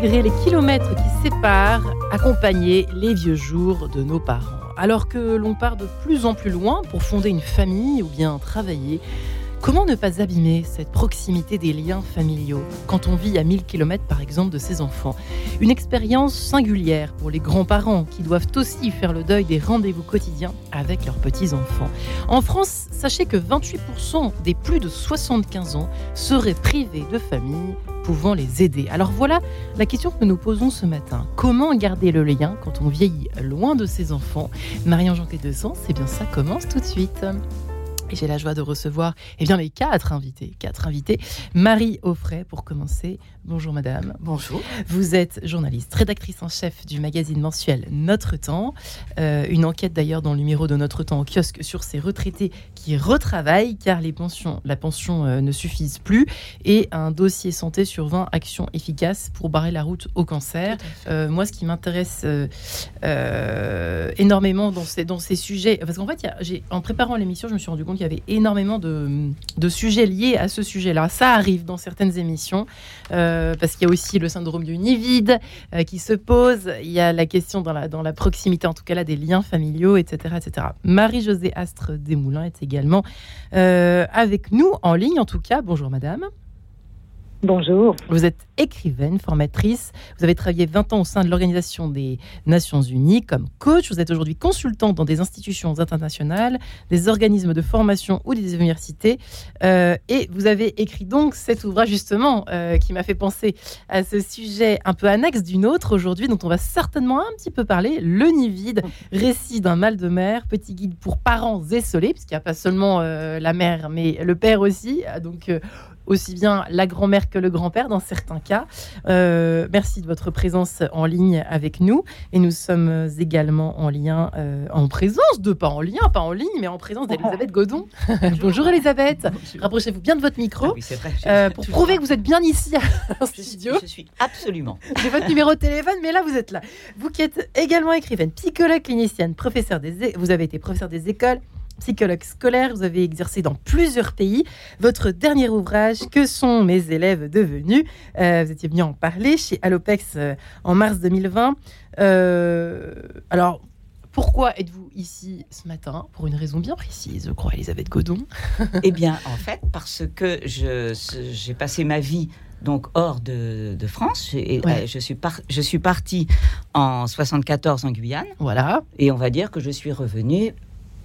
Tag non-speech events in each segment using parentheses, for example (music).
malgré les kilomètres qui séparent, accompagner les vieux jours de nos parents. Alors que l'on part de plus en plus loin pour fonder une famille ou bien travailler, Comment ne pas abîmer cette proximité des liens familiaux quand on vit à 1000 km par exemple de ses enfants? Une expérience singulière pour les grands-parents qui doivent aussi faire le deuil des rendez-vous quotidiens avec leurs petits-enfants. En France, sachez que 28% des plus de 75 ans seraient privés de famille les aider. Alors voilà la question que nous posons ce matin. Comment garder le lien quand on vieillit loin de ses enfants? Marianne de Sens, c'est bien ça commence tout de suite. Et j'ai la joie de recevoir eh bien, les quatre invités. Quatre invités. Marie Offray, pour commencer. Bonjour madame. Bonjour. Vous êtes journaliste, rédactrice en chef du magazine mensuel Notre Temps. Euh, une enquête d'ailleurs dans le numéro de Notre Temps au kiosque sur ces retraités qui retravaillent car les pensions, la pension euh, ne suffisent plus. Et un dossier santé sur 20 actions efficaces pour barrer la route au cancer. Euh, moi, ce qui m'intéresse énormément dans ces, dans ces sujets, parce qu'en fait, en préparant l'émission, je me suis rendu compte il y avait énormément de, sujets liés à ce sujet-là. Ça arrive dans certaines émissions, euh, parce qu'il y a aussi le syndrome du nid vide euh, qui se pose. Il y a la question dans la, proximité, en tout cas là, des liens familiaux, etc. etc. Marie-Josée Astre Desmoulins est également euh, avec nous en ligne, en tout cas. Bonjour madame. Bonjour. Vous êtes écrivaine, formatrice. Vous avez travaillé 20 ans au sein de l'Organisation des Nations Unies comme coach. Vous êtes aujourd'hui consultante dans des institutions internationales, des organismes de formation ou des universités. Euh, et vous avez écrit donc cet ouvrage justement euh, qui m'a fait penser à ce sujet un peu annexe d'une autre aujourd'hui dont on va certainement un petit peu parler, le nid vide, récit d'un mal de mer, petit guide pour parents essolés, puisqu'il n'y a pas seulement euh, la mère mais le père aussi. Donc aussi bien la grand-mère que le grand-père dans certains cas. Euh, merci de votre présence en ligne avec nous. Et nous sommes également en lien, euh, en présence de, pas en lien, pas en ligne, mais en présence (laughs) d'Elisabeth Godon. Bonjour Elisabeth. Rapprochez-vous bien de votre micro ah euh, pour prouver que vous êtes bien ici à (laughs) studio. Je suis absolument. J'ai votre numéro de téléphone, mais là vous êtes là. Vous qui êtes également écrivaine, psychologue clinicienne, professeur des, vous avez été professeur des écoles psychologue scolaire, vous avez exercé dans plusieurs pays. Votre dernier ouvrage, Que sont mes élèves devenus? Euh, Vous étiez venu en parler chez Allopex euh, en mars 2020. Euh, alors, pourquoi êtes-vous ici ce matin? Pour une raison bien précise, je crois, Elisabeth Godon. (laughs) eh bien, en fait, parce que j'ai passé ma vie donc hors de, France. Et, je, suis je suis partie en 74 en Guyane. Voilà. Et on va dire que je suis revenue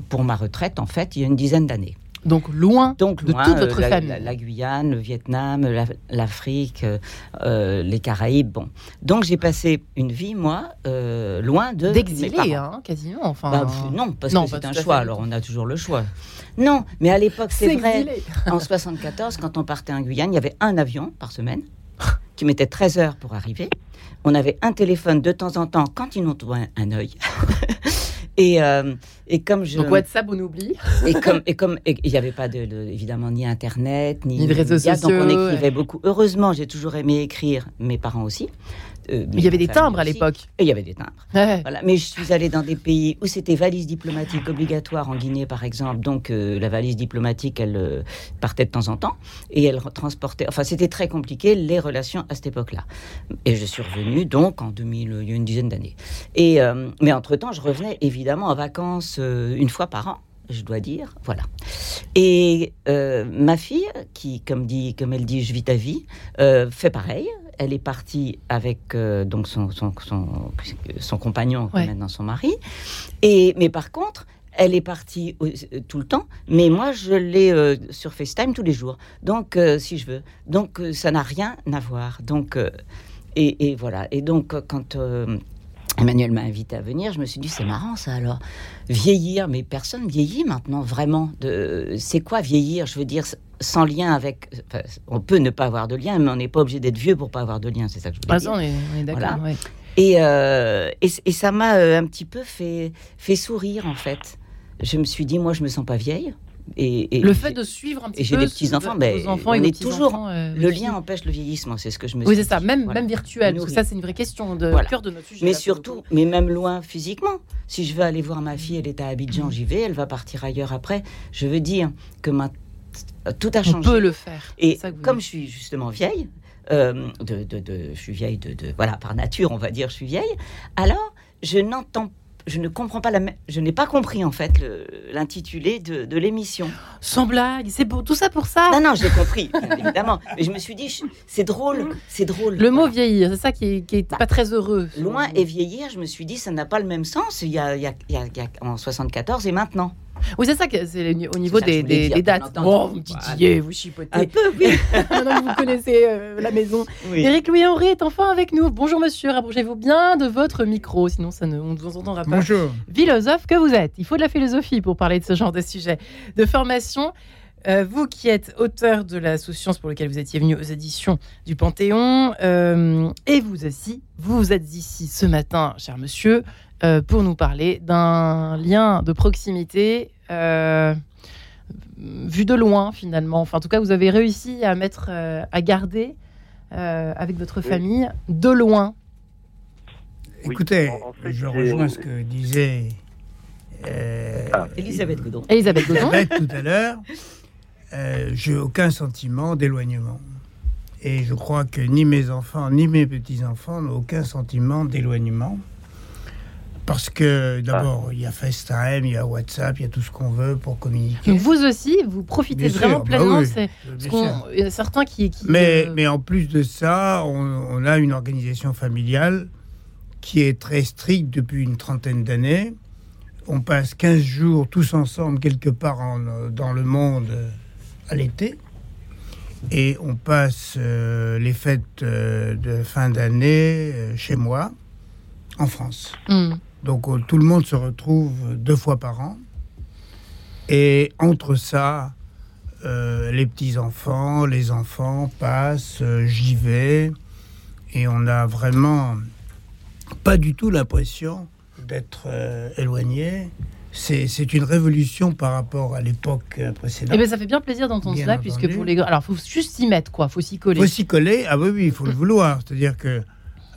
pour ma retraite, en fait, il y a une dizaine d'années. Donc loin, Donc, de toute votre euh, famille. La, Guyane, le Vietnam, l'Afrique, euh, euh, les Caraïbes. Bon. Donc j'ai passé une vie, moi, loin de. D'exilé, hein, quasiment. Enfin, bah, non, parce que c'est un choix. Alors on a toujours le choix. Non, mais à l'époque, c'est vrai. (laughs) En 74, quand on partait en Guyane, il y avait un avion par semaine qui mettait 13 heures pour arriver. On avait un téléphone de temps en temps quand ils nous trouvaient un œil. (laughs) Et, euh, et comme je. Donc WhatsApp, on oublie. et comme et comme il n'y avait pas de, évidemment ni internet ni, ni de réseaux sociaux. Donc on écrivait beaucoup. Heureusement, j'ai toujours aimé écrire. Mes parents aussi. Euh, il y avait des timbres à l'époque. Il y avait des timbres. Voilà. Mais je suis allée dans des pays où c'était valise diplomatique obligatoire, en Guinée par exemple. Donc euh, la valise diplomatique, elle euh, partait de temps en temps et elle transportait. Enfin, c'était très compliqué les relations à cette époque-là. Et je suis revenue donc en 2000, il y a une dizaine d'années. Et mais entre temps, je revenais évidemment en vacances une fois par an je dois dire. Voilà. Et ma fille, qui, comme, dit, comme elle dit, je vis ta vie, fait pareil elle est partie avec euh, donc son, son, son, compagnon, maintenant son mari. Et, mais par contre, elle est partie euh, tout le temps, mais moi je l'ai euh, sur FaceTime tous les jours. Donc, si je veux. Donc, ça n'a rien à voir. Donc, et, et, voilà. Et donc, quand Emmanuel m'a invité à venir, je me suis dit, c'est marrant ça alors. Vieillir, mais personne vieillit maintenant vraiment. C'est quoi vieillir? Je veux dire, sans lien avec. on peut ne pas avoir de lien, mais on n'est pas obligé d'être vieux pour pas avoir de lien, c'est ça que je voulais dire. On est, on est d'accord. Et, euh, et, ça m'a euh, un petit peu fait, fait sourire en fait. Je me suis dit, moi, je me sens pas vieille. Et, le fait de suivre un petit et peu. j'ai des petits enfants, mais enfants on est toujours. Euh, le lien empêche le vieillissement, c'est ce que je me. Oui, c'est ça, même même virtuel, parce que ça c'est une vraie question de cœur de notre sujet. Mais surtout, mais même loin physiquement. Si je veux aller voir ma fille, elle est à Abidjan, j'y vais. Elle va partir ailleurs après. Je veux dire que ma... tout a changé. On peut le faire. Et comme je suis justement vieille, de, de, je suis vieille de, voilà par nature, on va dire, je suis vieille. Alors, je n'entends je ne comprends pas la je n'ai pas compris en fait l'intitulé de, de l'émission. Sans blague, c'est pour tout ça pour ça. Non non, j'ai compris évidemment, mais je me suis dit c'est drôle, c'est drôle. Le mot vieillir, c'est ça qui est, bah, pas très heureux. Loin et vieillir, je me suis dit ça n'a pas le même sens il y a, il y a, il y a en 74 et maintenant. Oui, c'est ça, c'est au niveau des, dates. Bon, vous titillez, vous chipotez. Un peu, oui. (laughs) Maintenant que vous connaissez euh, la maison. Éric Louis-Henri est enfin avec nous. Bonjour monsieur, rapprochez-vous bien de votre micro, sinon ça ne, on ne vous entendra pas. Bonjour. Philosophe que vous êtes. Il faut de la philosophie pour parler de ce genre de sujet. De formation, euh, vous qui êtes auteur de la sous-science pour lequel vous étiez venu aux éditions du Panthéon, euh, et vous aussi, vous êtes ici ce matin, cher monsieur, pour nous parler d'un lien de proximité euh, vu de loin finalement. Enfin, en tout cas, vous avez réussi à mettre, euh, à garder euh, avec votre famille de loin. Écoutez, je rejoins ce que disait ah. Elisabeth Godon. Elisabeth Godon. tout à l'heure. J'ai aucun sentiment d'éloignement. Et je crois que ni mes enfants, ni mes petits-enfants n'ont aucun sentiment d'éloignement. Parce que d'abord, il y a FaceTime, il y a WhatsApp, il y a tout ce qu'on veut pour communiquer. vous aussi, vous profitez vraiment bah pleinement. il y a certains qui. mais, mais en plus de ça, on, a une organisation familiale qui est très stricte depuis une trentaine d'années. On passe 15 jours tous ensemble quelque part dans le monde euh, à l'été. Et on passe euh, les fêtes euh, de fin d'année chez moi, en France. Hmm. Donc euh, tout le monde se retrouve deux fois par an. Et entre ça, euh, les petits-enfants, les enfants passent, euh, j'y vais. Et on n'a vraiment pas du tout l'impression d'être éloigné. C'est une révolution par rapport à l'époque précédente. Et eh bien, ça fait bien plaisir d'entendre cela, puisque pour les Alors, il faut juste s'y mettre, quoi. Il faut s'y coller. Il faut s'y coller. Ah oui, oui, il faut le (laughs) vouloir. C'est-à-dire que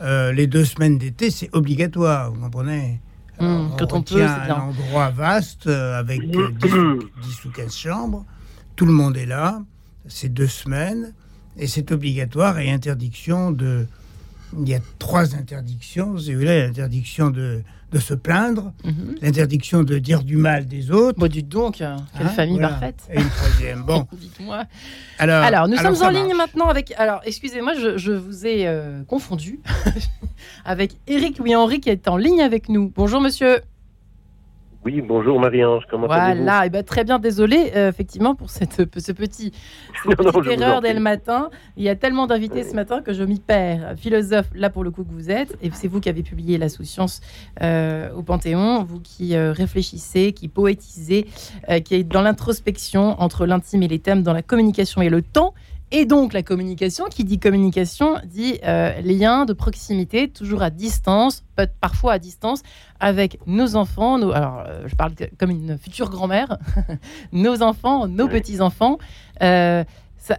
euh, les deux semaines d'été, c'est obligatoire, vous comprenez? Mmh, Quand on, peut, c'est un endroit vaste euh, avec 10, 10, (coughs) ou 15 chambres. Tout le monde est là. C'est deux semaines. Et c'est obligatoire et interdiction de... Il y a trois interdictions. C'est l'interdiction de de se plaindre, mhm. l'interdiction de dire du mal des autres. Bon, dites donc, quelle hein, famille parfaite. Et une troisième. Bon. (laughs) Dites-moi. Alors, alors, nous sommes en ligne maintenant avec. Alors, excusez-moi, je, vous ai euh, confondu (laughs) avec Éric Louis-Henri qui est en ligne avec nous. Bonjour, monsieur. Oui, bonjour Marie-Ange, comment allez-vous Voilà, et ben, très bien, désolé euh, effectivement pour cette, ce petit, (laughs) petite erreur dès le matin. Il y a tellement d'invités ce matin que je m'y perds. Philosophe, là pour le coup que vous êtes, et c'est vous qui avez publié La Sous-Science euh, au Panthéon, vous qui euh, réfléchissez, qui poétisez, qui êtes dans l'introspection entre l'intime et les thèmes, dans la communication et le temps. Et donc la communication, qui dit communication, dit euh, lien de proximité, toujours à distance, parfois à distance, avec nos enfants. alors, euh, je parle comme une future grand-mère, (laughs) nos enfants, nos petits-enfants. Euh,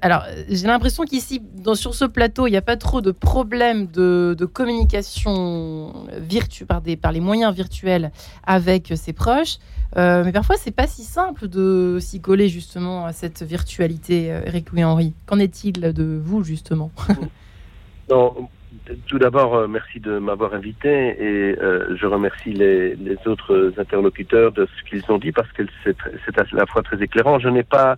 alors, j'ai l'impression qu'ici, sur ce plateau, il n'y a pas trop de problèmes de, communication virtu par, les moyens virtuels avec ses proches. Euh, mais parfois, c'est pas si simple de s'y coller justement à cette virtualité, euh, Eric Louis-Henri. Qu'en est-il de vous, justement? (laughs) Tout d'abord, euh, merci de m'avoir invité et je remercie les, les, autres interlocuteurs de ce qu'ils ont dit parce que c'est à la fois très éclairant. Je n'ai pas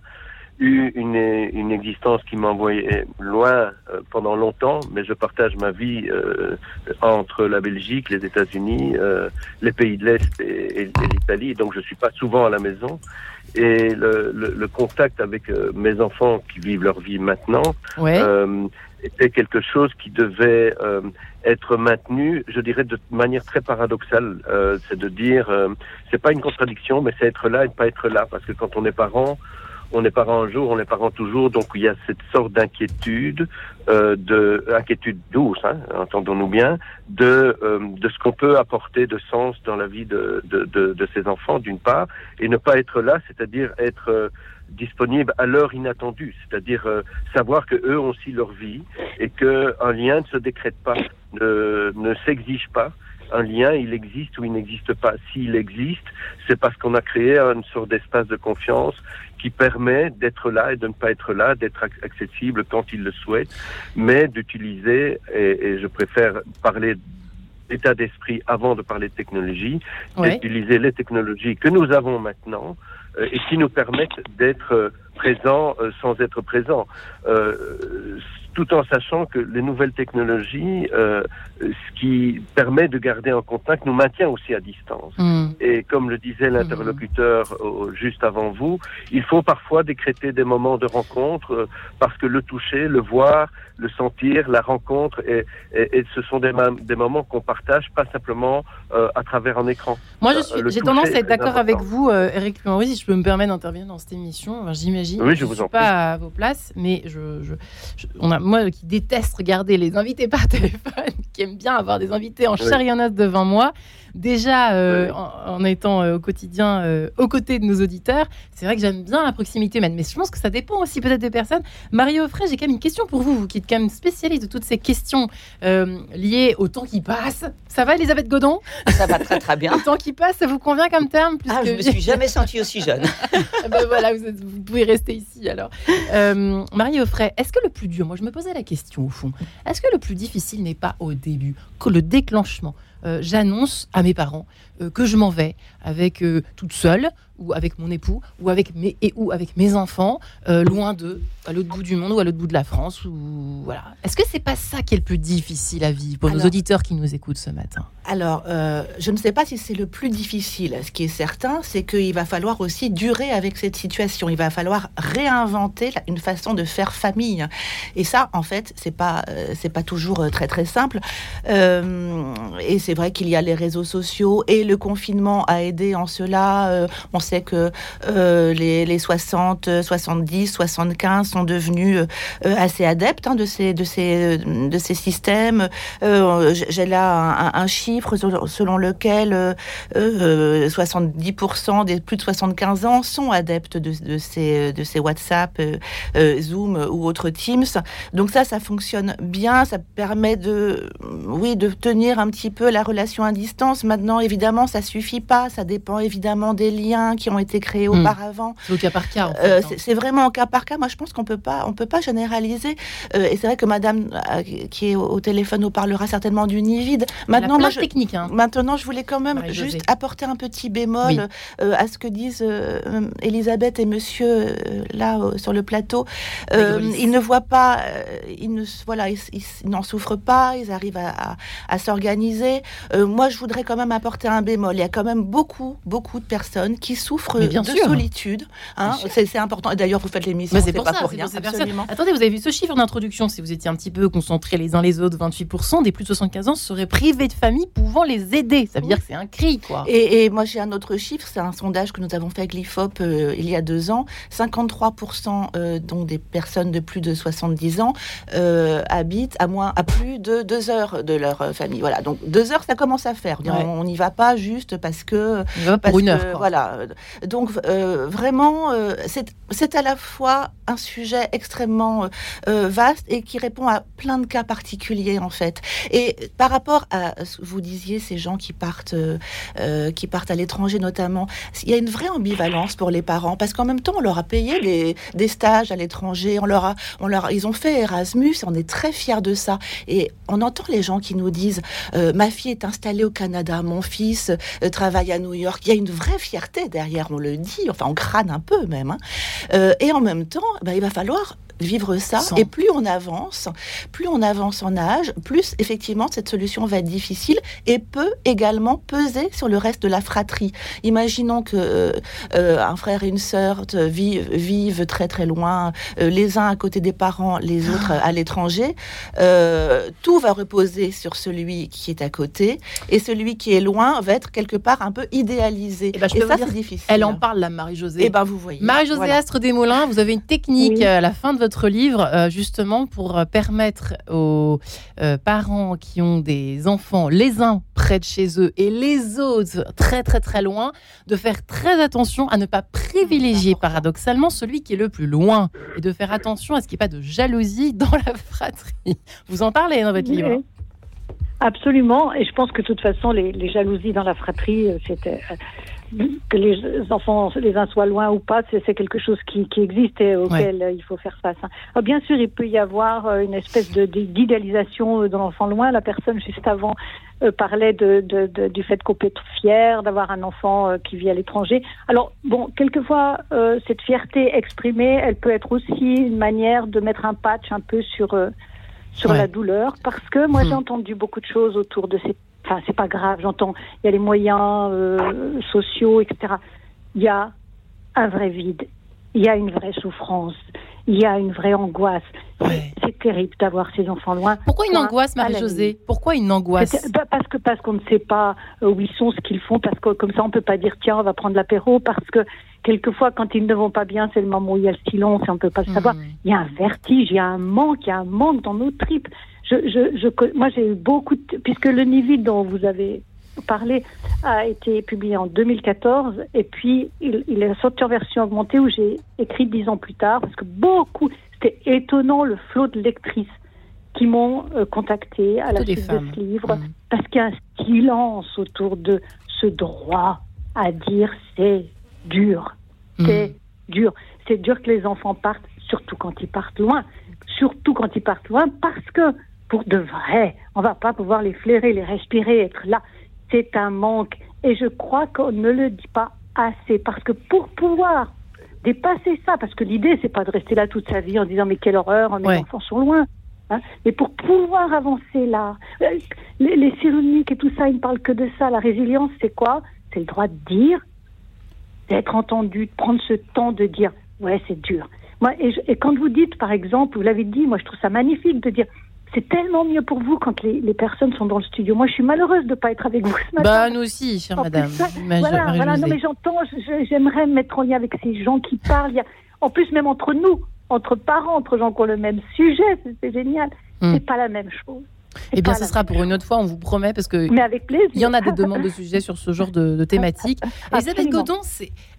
eu une, une existence qui m'envoyait loin euh, pendant longtemps, mais je partage ma vie euh, entre la Belgique, les États-Unis, euh, les pays de l'Est et, et, l'Italie, donc je suis pas souvent à la maison. Et le, le, le contact avec mes enfants qui vivent leur vie maintenant était quelque chose qui devait être maintenu, je dirais de manière très paradoxale. c'est de dire, c'est pas une contradiction, mais c'est être là et ne pas être là, parce que quand on est parent, on est parent un jour, on est parent toujours, donc il y a cette sorte d'inquiétude, euh, de inquiétude douce, hein, entendons-nous bien, de euh, de ce qu'on peut apporter de sens dans la vie de de, de, ses enfants d'une part, et ne pas être là, c'est-à-dire être euh, disponible à l'heure inattendue, c'est-à-dire euh, savoir que eux ont aussi leur vie et que un lien ne se décrète pas, ne, ne s'exige pas, un lien, il existe ou il n'existe pas. S'il existe, c'est parce qu'on a créé une sorte d'espace de confiance qui permet d'être là et de ne pas être là, d'être accessible quand il le souhaite, mais d'utiliser, et, je préfère parler d'état d'esprit avant de parler de technologie, d'utiliser les technologies que nous avons maintenant euh, et qui nous permettent d'être euh, présents euh, sans être présents tout en sachant que les nouvelles technologies, euh, ce qui permet de garder un contact, nous maintient aussi à distance. Mm. Et comme le disait l'interlocuteur mm. juste avant vous, il faut parfois décréter des moments de rencontre euh, parce que le toucher, le voir, le sentir, la rencontre, et, et, ce sont des, des moments qu'on partage pas simplement euh, à travers un écran. Moi, j'ai tendance à être d'accord avec vous, Eric si je peux me permettre d'intervenir dans cette émission. J'imagine. Oui, je, vous suis en pas à vos places, mais je, je on a moi qui déteste regarder les invités par (laughs) téléphone, qui aime bien avoir des invités en chair devant moi, déjà euh, en, étant euh, au quotidien euh, aux côtés de nos auditeurs, c'est vrai que j'aime bien la proximité humaine. Mais je pense que ça dépend aussi peut-être des personnes. Mario Offray, j'ai quand même une question pour vous, vous qui êtes quand même spécialiste de toutes ces questions liées au temps qui passe. Ça va, Elisabeth Godon? Ça va très très bien. le temps qui passe, ça vous convient comme terme plus ah, Je me suis jamais sentie aussi jeune. (laughs) ben voilà, vous, vous, pouvez rester ici alors. Mario Offray, est-ce que le plus dur, moi je me posais la question au fond, est-ce que le plus difficile n'est pas au début, que le déclenchement j'annonce à mes parents euh, que je m'en vais avec euh, toute seule ou avec mon époux ou avec mes et ou avec mes enfants loin de à l'autre bout du monde ou à l'autre bout de la France ou voilà. Est-ce que c'est pas ça qui est le plus difficile à vivre pour nos auditeurs qui nous écoutent ce matin? Alors, je ne sais pas si c'est le plus difficile. Ce qui est certain, c'est qu'il va falloir aussi durer avec cette situation. Il va falloir réinventer une façon de faire famille. Et ça, en fait, c'est pas c'est pas toujours très très simple. et c'est vrai qu'il y a les réseaux sociaux et le confinement a aidé en cela. Euh, on sait que euh, les, 60, 70, 75 sont devenus euh, assez adeptes hein, de, ces, de, ces, de ces systèmes. J'ai là un, chiffre selon lequel 70% des plus de 75 ans sont adeptes de, ces, de ces WhatsApp, Zoom ou autres Teams. Donc ça, ça fonctionne bien. Ça permet de, oui, de tenir un petit peu la relation à distance. Maintenant, évidemment, ça suffit pas. Ça dépend évidemment des liens qui ont été créés hmm. auparavant. C'est au cas par cas. Euh, hein. c'est vraiment au cas par cas. Moi, je pense qu'on peut pas, on peut pas généraliser. Euh, et c'est vrai que Madame euh, qui est au, téléphone nous parlera certainement du nid vide. Maintenant, moi, je, technique, hein. maintenant, je voulais quand même juste apporter un petit bémol à ce que disent Elisabeth et Monsieur là sur le plateau. ils ne voient pas, ils ne, voilà, ils, n'en souffrent pas. Ils arrivent à, à s'organiser. Euh, moi, je voudrais quand même apporter un bémol. Il y a quand même beaucoup, beaucoup de personnes qui souffrent de solitude. Hein. C'est important. D'ailleurs, vous faites l'émission, c'est pas pour rien. Absolument. Attendez, vous avez vu ce chiffre d'introduction. Si vous étiez un petit peu concentrés les uns les autres, 28% des plus de 75 ans seraient privés de famille pouvant les aider. Ça veut dire que c'est un cri, quoi. Et, moi, j'ai un autre chiffre. C'est un sondage que nous avons fait avec l'IFOP euh, il y a deux ans. 53% euh, donc des personnes de plus de 70 ans habitent à moins, à plus de deux heures de leur famille. Voilà. Donc deux heures, ça commence à faire. On n'y va pas juste parce que. pour une heure. Voilà. Donc euh, vraiment, euh, c'est à la fois un sujet extrêmement euh, vaste et qui répond à plein de cas particuliers en fait. Et par rapport à ce que vous disiez, ces gens qui partent, qui partent à l'étranger notamment, il y a une vraie ambivalence pour les parents parce qu'en même temps, on leur a payé des stages à l'étranger, on leur a, on leur, ils ont fait Erasmus, on est très fiers de ça. Et on entend les gens qui nous disent, ma fille est installée au Canada, mon fils euh, travaille à New York. Il y a une vraie fierté derrière, on le dit, enfin on crâne un peu même. Hein. Euh, et en même temps, bah, il va falloir vivre ça. Et plus on avance, plus on avance en âge, plus effectivement cette solution va être difficile et peut également peser sur le reste de la fratrie. Imaginons que euh, euh, un frère et une sœur vivent, vivent très très loin, euh, les uns à côté des parents, les autres à l'étranger. tout va reposer sur celui qui est à côté et celui qui est loin va être quelque part un peu idéalisé. Et, eh ben, je et ça, c'est difficile. Elle en parle, la Marie-Josée. Et eh ben, vous voyez. Marie-Josée Astre Desmoulins, vous avez une technique à la fin de votre livre euh, justement pour euh, permettre aux euh, parents qui ont des enfants, les uns près de chez eux et les autres très très très loin, de faire très attention à ne pas privilégier paradoxalement celui qui est le plus loin et de faire attention à ce qu'il n'y ait pas de jalousie (laughs) dans la fratrie. Vous en parlez dans votre livre. Absolument, et je pense que de toute façon, les, les jalousies dans la fratrie, c'était que les enfants, les uns soient loin ou pas, c'est quelque chose qui, qui existe et auquel euh, il faut faire face. Hein. bien sûr, il peut y avoir une espèce d'idéalisation de, l'enfant loin. La personne juste avant parlait de, de, du fait qu'on peut être fier d'avoir un enfant qui vit à l'étranger. Alors bon, quelquefois, cette fierté exprimée, elle peut être aussi une manière de mettre un patch un peu sur sur la douleur parce que moi j'ai hmm. entendu beaucoup de choses autour de ces. Enfin, c'est pas grave, j'entends. Il y a les moyens euh, sociaux, etc. Il y a un vrai vide, il y a une vraie souffrance, il y a une vraie angoisse. C'est terrible d'avoir ces enfants loin. Pourquoi une angoisse, Marie-Josée Pourquoi une angoisse bah, Parce que parce qu'on ne sait pas euh, où ils sont, ce qu'ils font, parce que comme ça on peut pas dire tiens on va prendre l'apéro, parce que quelquefois, quand ils ne vont pas bien, c'est le moment où il y a le silence et on ne peut pas le savoir. Hmm. Il y a un vertige, il y a un manque, il y a un manque dans nos tripes. Je, je, je, moi, j'ai eu beaucoup de... Puisque le Nivide dont vous avez parlé a été publié en 2014 et puis il, il est sorti en version augmentée où j'ai écrit dix ans plus tard parce que beaucoup... C'était étonnant le flot de lectrices qui m'ont euh, contacté à la suite de ce livre hmm. parce qu'il y a un silence autour de ce droit à dire c'est dur. Hmm. C'est dur. C'est dur que les enfants partent, surtout quand ils partent loin. Surtout quand ils partent loin, parce que pour de vrai, on va pas pouvoir les flairer, les respirer, être là. C'est un manque. Et je crois qu'on ne le dit pas assez. Parce que pour pouvoir dépasser ça, parce que l'idée, c'est pas de rester là toute sa vie en disant mais quelle horreur, mes enfants sont loin. Hein. Mais pour pouvoir avancer là, euh, les, les et tout ça, ils ne parlent que de ça. La résilience, c'est quoi? C'est le droit de dire d'être entendu, de prendre ce temps de dire ouais c'est dur. Moi et, quand vous dites par exemple, vous l'avez dit, moi je trouve ça magnifique de dire c'est tellement mieux pour vous quand les, personnes sont dans le studio. Moi, je suis malheureuse de ne pas être avec vous ce matin. Bah, nous aussi, chère madame. voilà, voilà. Non, mais j'entends, j'aimerais me mettre en lien avec ces gens qui parlent. en plus, même entre nous, entre parents, entre gens qui ont le même sujet, c'est génial. Hmm. C'est pas la même chose. Eh bien, ce sera pour une autre fois, on vous promet, parce que il y en a des demandes de (laughs) sujets sur ce genre de, thématique. (laughs) Elisabeth Godon,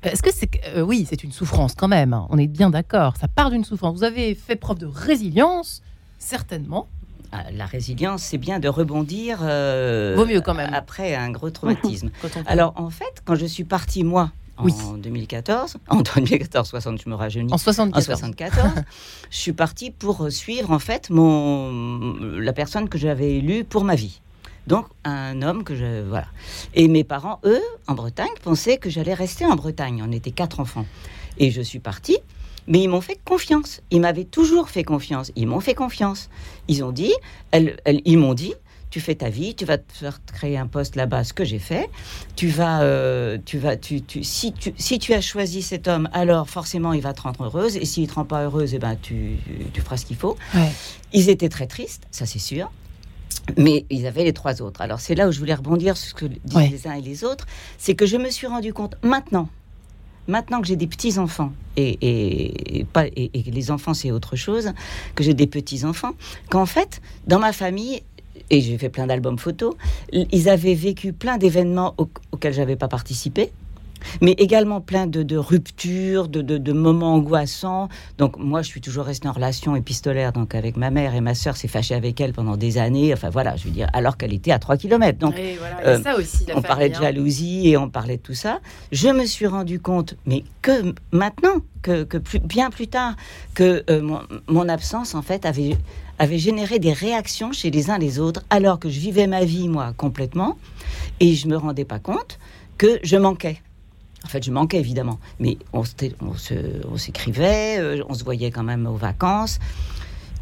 est-ce que c'est euh, oui, c'est une souffrance quand même. Hein. on est bien d'accord. Ça part d'une souffrance. Vous avez fait preuve de résilience, certainement. Ah, la résilience, c'est bien de rebondir. Euh, Vaut mieux quand même. Après un gros traumatisme. (laughs) Alors en fait, quand je suis partie moi en 2014. (laughs) En 2014, 60, je me rajeunis. En 74. En 74, je suis partie pour suivre en fait mon, la personne que j'avais élue pour ma vie. Donc un homme que je voilà. Et mes parents, eux, en Bretagne, pensaient que j'allais rester en Bretagne. On était quatre enfants. Et je suis partie. Mais ils m'ont fait confiance. Ils m'avaient toujours fait confiance. Ils m'ont fait confiance. Ils ont dit, elles, ils m'ont dit, tu fais ta vie, tu vas te faire créer un poste là-bas, ce que j'ai fait. Tu vas, euh, tu vas, tu, tu, si, tu, si tu as choisi cet homme, alors forcément il va te rendre heureuse. Et s'il te rend pas heureuse, eh ben tu, tu feras ce qu'il faut. Ils étaient très tristes, ça c'est sûr. Mais ils avaient les trois autres. Alors c'est là où je voulais rebondir sur ce que disent les uns et les autres. C'est que je me suis rendu compte maintenant, maintenant que j'ai des petits enfants et, pas, et, les enfants c'est autre chose, que j'ai des petits enfants, qu'en fait dans ma famille et j'ai fait plein d'albums photos, ils avaient vécu plein d'événements auxquels j'avais pas participé mais également plein de, ruptures, de, moments angoissants. Donc moi, je suis toujours restée en relation épistolaire donc avec ma mère et ma sœur s'est fâchée avec elle pendant des années. Enfin voilà, je veux dire, alors qu'elle était à 3 km. Donc euh, ça aussi, on parlait de hein. jalousie et on parlait de tout ça. Je me suis rendu compte, mais que maintenant, que, bien plus tard, que euh, mon, mon, absence en fait avait avait généré des réactions chez les uns les autres, alors que je vivais ma vie, moi, complètement, et je me rendais pas compte que je manquais. En fait, je manquais évidemment, mais on, s'écrivait, euh, on se voyait quand même aux vacances.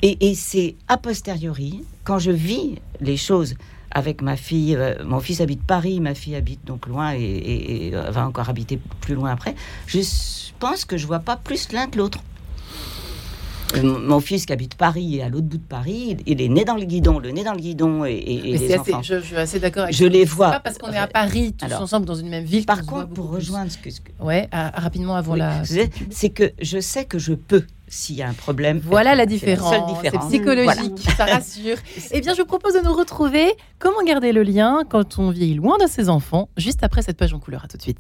Et, c'est a posteriori, quand je vis les choses avec ma fille, euh, mon fils habite Paris, ma fille habite donc loin et, et, va encore habiter plus loin après, je pense que je vois pas plus l'un que l'autre. Mon fils qui habite Paris et à l'autre bout de Paris, il est né dans le guidon, le nez dans le guidon et, les enfants. je, suis assez d'accord avec Je les vois. pas parce qu'on est à Paris tous ensemble dans une même ville. Par contre, pour rejoindre ce que, ouais, rapidement avant la. C'est que je sais que je peux s'il y a un problème. Voilà la différence. C'est psychologique, (laughs) ça rassure. eh bien, je vous propose de nous retrouver. Comment garder le lien quand on vit loin de ses enfants Juste après cette page en couleur. À tout de suite.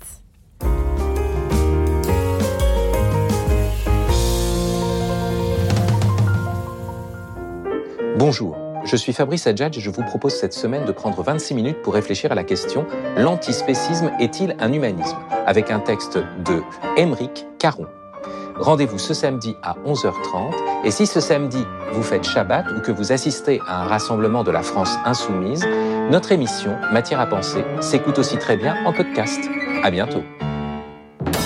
Bonjour, Je suis Fabrice Adjadj et je vous propose cette semaine de prendre 26 minutes pour réfléchir à la question L'antispécisme est-il un humanisme? avec un texte de Émeric Caron. Rendez-vous ce samedi à 11h30 et si ce samedi vous faites Shabbat ou que vous assistez à un rassemblement de la France insoumise, notre émission Matière à penser s'écoute aussi très bien en podcast. À bientôt.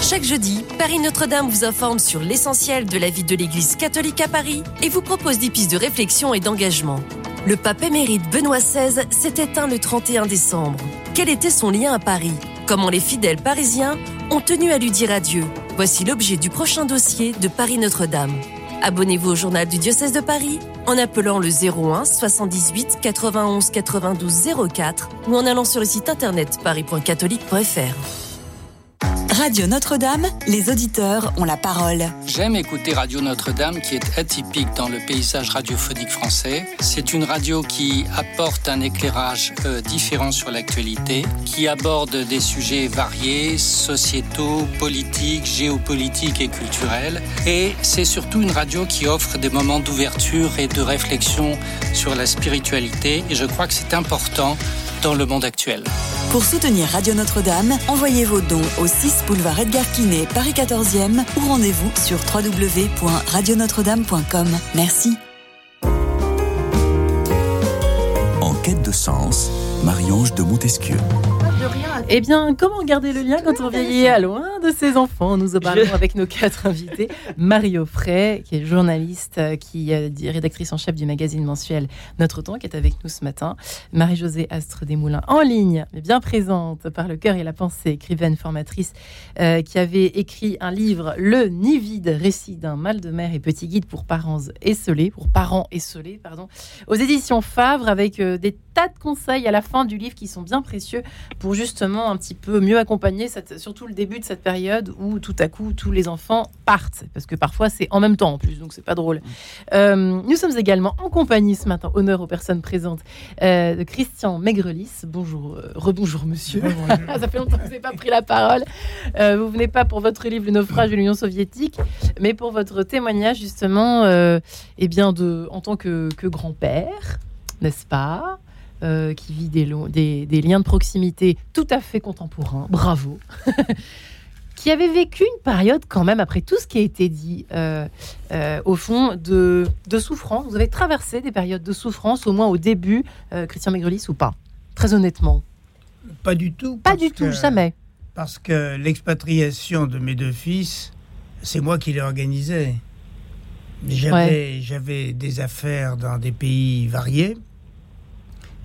Chaque jeudi, Paris Notre-Dame vous informe sur l'essentiel de la vie de l'Église catholique à Paris et vous propose des pistes de réflexion et d'engagement. Le pape émérite Benoît XVI s'est éteint le 31 décembre. Quel était son lien à Paris? Comment les fidèles parisiens ont tenu à lui dire adieu? Voici l'objet du prochain dossier de Paris Notre-Dame. Abonnez-vous au journal du diocèse de Paris en appelant le 01 78 91 92 04 ou en allant sur le site internet paris.catholique.fr. Radio Notre-Dame, les auditeurs ont la parole. J'aime écouter Radio Notre-Dame qui est atypique dans le paysage radiophonique français. C'est une radio qui apporte un éclairage euh, différent sur l'actualité, qui aborde des sujets variés, sociétaux, politiques, géopolitiques et culturels. Et c'est surtout une radio qui offre des moments d'ouverture et de réflexion sur la spiritualité. Et je crois que c'est important dans le monde actuel. Pour soutenir Radio Notre-Dame, envoyez vos dons au 6 boulevard Edgar Quinet, Paris 14e ou rendez-vous sur www.radionotre-dame.com. Merci. En quête de sens, Marie-Ange de Montesquieu. Eh bien, comment garder le lien quand on vieillit à loin de ses enfants Nous en parlons avec nos quatre invités. Marie Offray, qui est journaliste, euh, qui est rédactrice en chef du magazine mensuel Notre Temps, qui est avec nous ce matin. Marie-Josée Astre Desmoulins, en ligne, mais bien présente par le cœur et la pensée, écrivaine, formatrice, euh, qui avait écrit un livre, Le Nid vide, récit d'un mal de mer et petit guide pour parents esselés, pour parents esselés, pardon, aux éditions Favre, avec euh, des tas de conseils à la fin du livre qui sont bien précieux pour justement un petit peu mieux accompagner cette, surtout le début de cette période où tout à coup tous les enfants partent parce que parfois c'est en même temps en plus donc c'est pas drôle. Euh, nous sommes également en compagnie ce matin, honneur aux personnes présentes, euh, de Christian Maigrelis. Bonjour, euh, rebonjour monsieur. (laughs) Ça fait longtemps que vous n'avez pas pris la parole. vous venez pas pour votre livre Le naufrage de l'Union soviétique, mais pour votre témoignage justement, eh bien de en tant que, que grand-père, n'est-ce pas? Euh, qui vit des, des, liens de proximité tout à fait contemporains, bravo, (laughs) qui avait vécu une période quand même, après tout ce qui a été dit, euh, euh, au fond, de, souffrance. Vous avez traversé des périodes de souffrance, au moins au début, Christian Maigrelis, ou pas? Très honnêtement. Pas du tout. Pas du tout, jamais. Parce que l'expatriation de mes deux fils, c'est moi qui l'ai organisée. J'avais des affaires dans des pays variés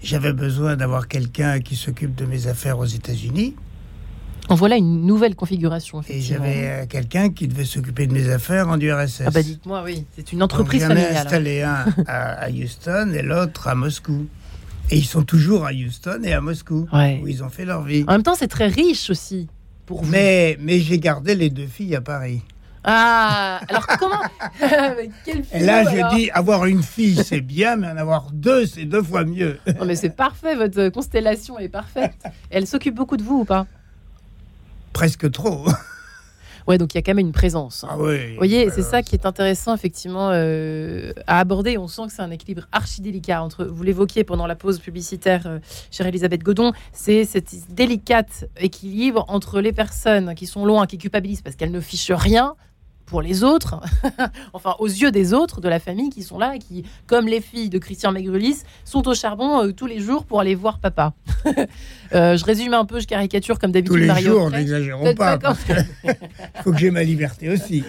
j'avais besoin d'avoir quelqu'un qui s'occupe de mes affaires aux États-Unis. En voilà une nouvelle configuration. Et j'avais euh, quelqu'un qui devait s'occuper de mes affaires en URSS. Ah bah dites-moi, oui, c'est une entreprise Donc, familiale. J'en ai installé un à, Houston et l'autre à Moscou. Et ils sont toujours à Houston et à Moscou, où ils ont fait leur vie. En même temps, c'est très riche aussi pour vous. Mais, mais j'ai gardé les deux filles à Paris. Ah, alors comment (laughs) Et là, je dis, avoir une fille, c'est bien, mais en avoir deux, c'est deux fois mieux. non, mais c'est parfait, votre constellation est parfaite. Elle s'occupe beaucoup de vous ou pas? Presque trop. Ouais, donc il y a quand même une présence. Hein. Ah oui, vous voyez, c'est ça qui est intéressant effectivement euh, à aborder. On sent que c'est un équilibre archi délicat entre, vous l'évoquiez pendant la pause publicitaire, euh, chère Elisabeth Godon, c'est cette délicate équilibre entre les personnes qui sont loin, qui culpabilisent parce qu'elles ne fichent rien, pour les autres, (laughs) enfin aux yeux des autres de la famille qui sont là, qui, comme les filles de Christian Maigrelis, sont au charbon euh, tous les jours pour aller voir papa. (laughs) Euh, je résume un peu, je caricature comme d'habitude. Tous les jours, n'exagérons pas, que (laughs) faut que j'ai ma liberté aussi.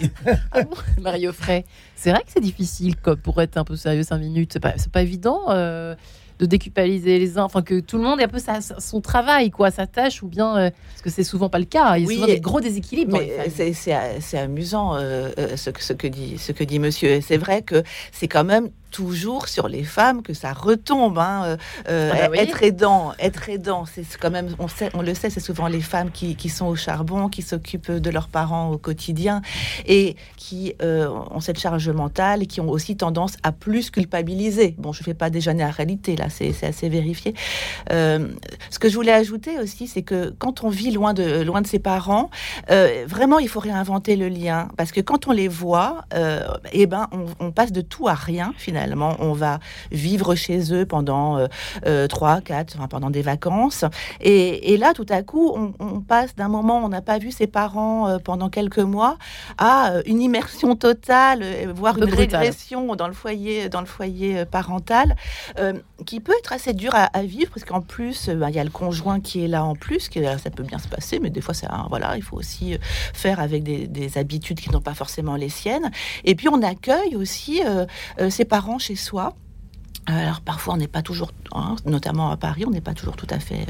ah Mario Frey, c'est vrai que c'est difficile, pour être un peu sérieux cinq minutes, c'est pas, pas évident. Euh, de déculpabiliser les uns, enfin que tout le monde ait un peu sa, son travail, quoi, sa tâche, ou bien euh, parce que c'est souvent pas le cas. Il y a souvent des gros déséquilibres. C'est amusant euh, euh, ce, ce, que dit ce que dit Monsieur. C'est vrai que c'est quand même toujours sur les femmes que ça retombe. Hein. Euh, euh, ah bah être aidant, être aidant, c'est quand même, on, sait, on le sait, c'est souvent les femmes qui, qui, sont au charbon, qui s'occupent de leurs parents au quotidien et qui euh, ont cette charge mentale et qui ont aussi tendance à plus culpabiliser. Bon, je ne fais pas déjà la réalité, là, c'est assez vérifié. ce que je voulais ajouter aussi, c'est que quand on vit loin de, loin de ses parents, vraiment, il faut réinventer le lien parce que quand on les voit, eh ben, on, on passe de tout à rien finalement finalement on va vivre chez eux pendant euh, 3, 4, enfin, pendant des vacances. Et, et, là, tout à coup, on, on passe d'un moment où on n'a pas vu ses parents pendant quelques mois à une immersion totale, voire une régression dans le foyer, dans le foyer parental, qui peut être assez dur à, à vivre, parce qu'en plus, bah, il y a le conjoint qui est là en plus, qui, ça peut bien se passer, mais des fois, ça, voilà, il faut aussi faire avec des, des habitudes qui n'ont pas forcément les siennes. Et puis on accueille aussi euh, euh, ses chez soi. Alors parfois on n'est pas toujours, hein, notamment à Paris, on n'est pas toujours tout à fait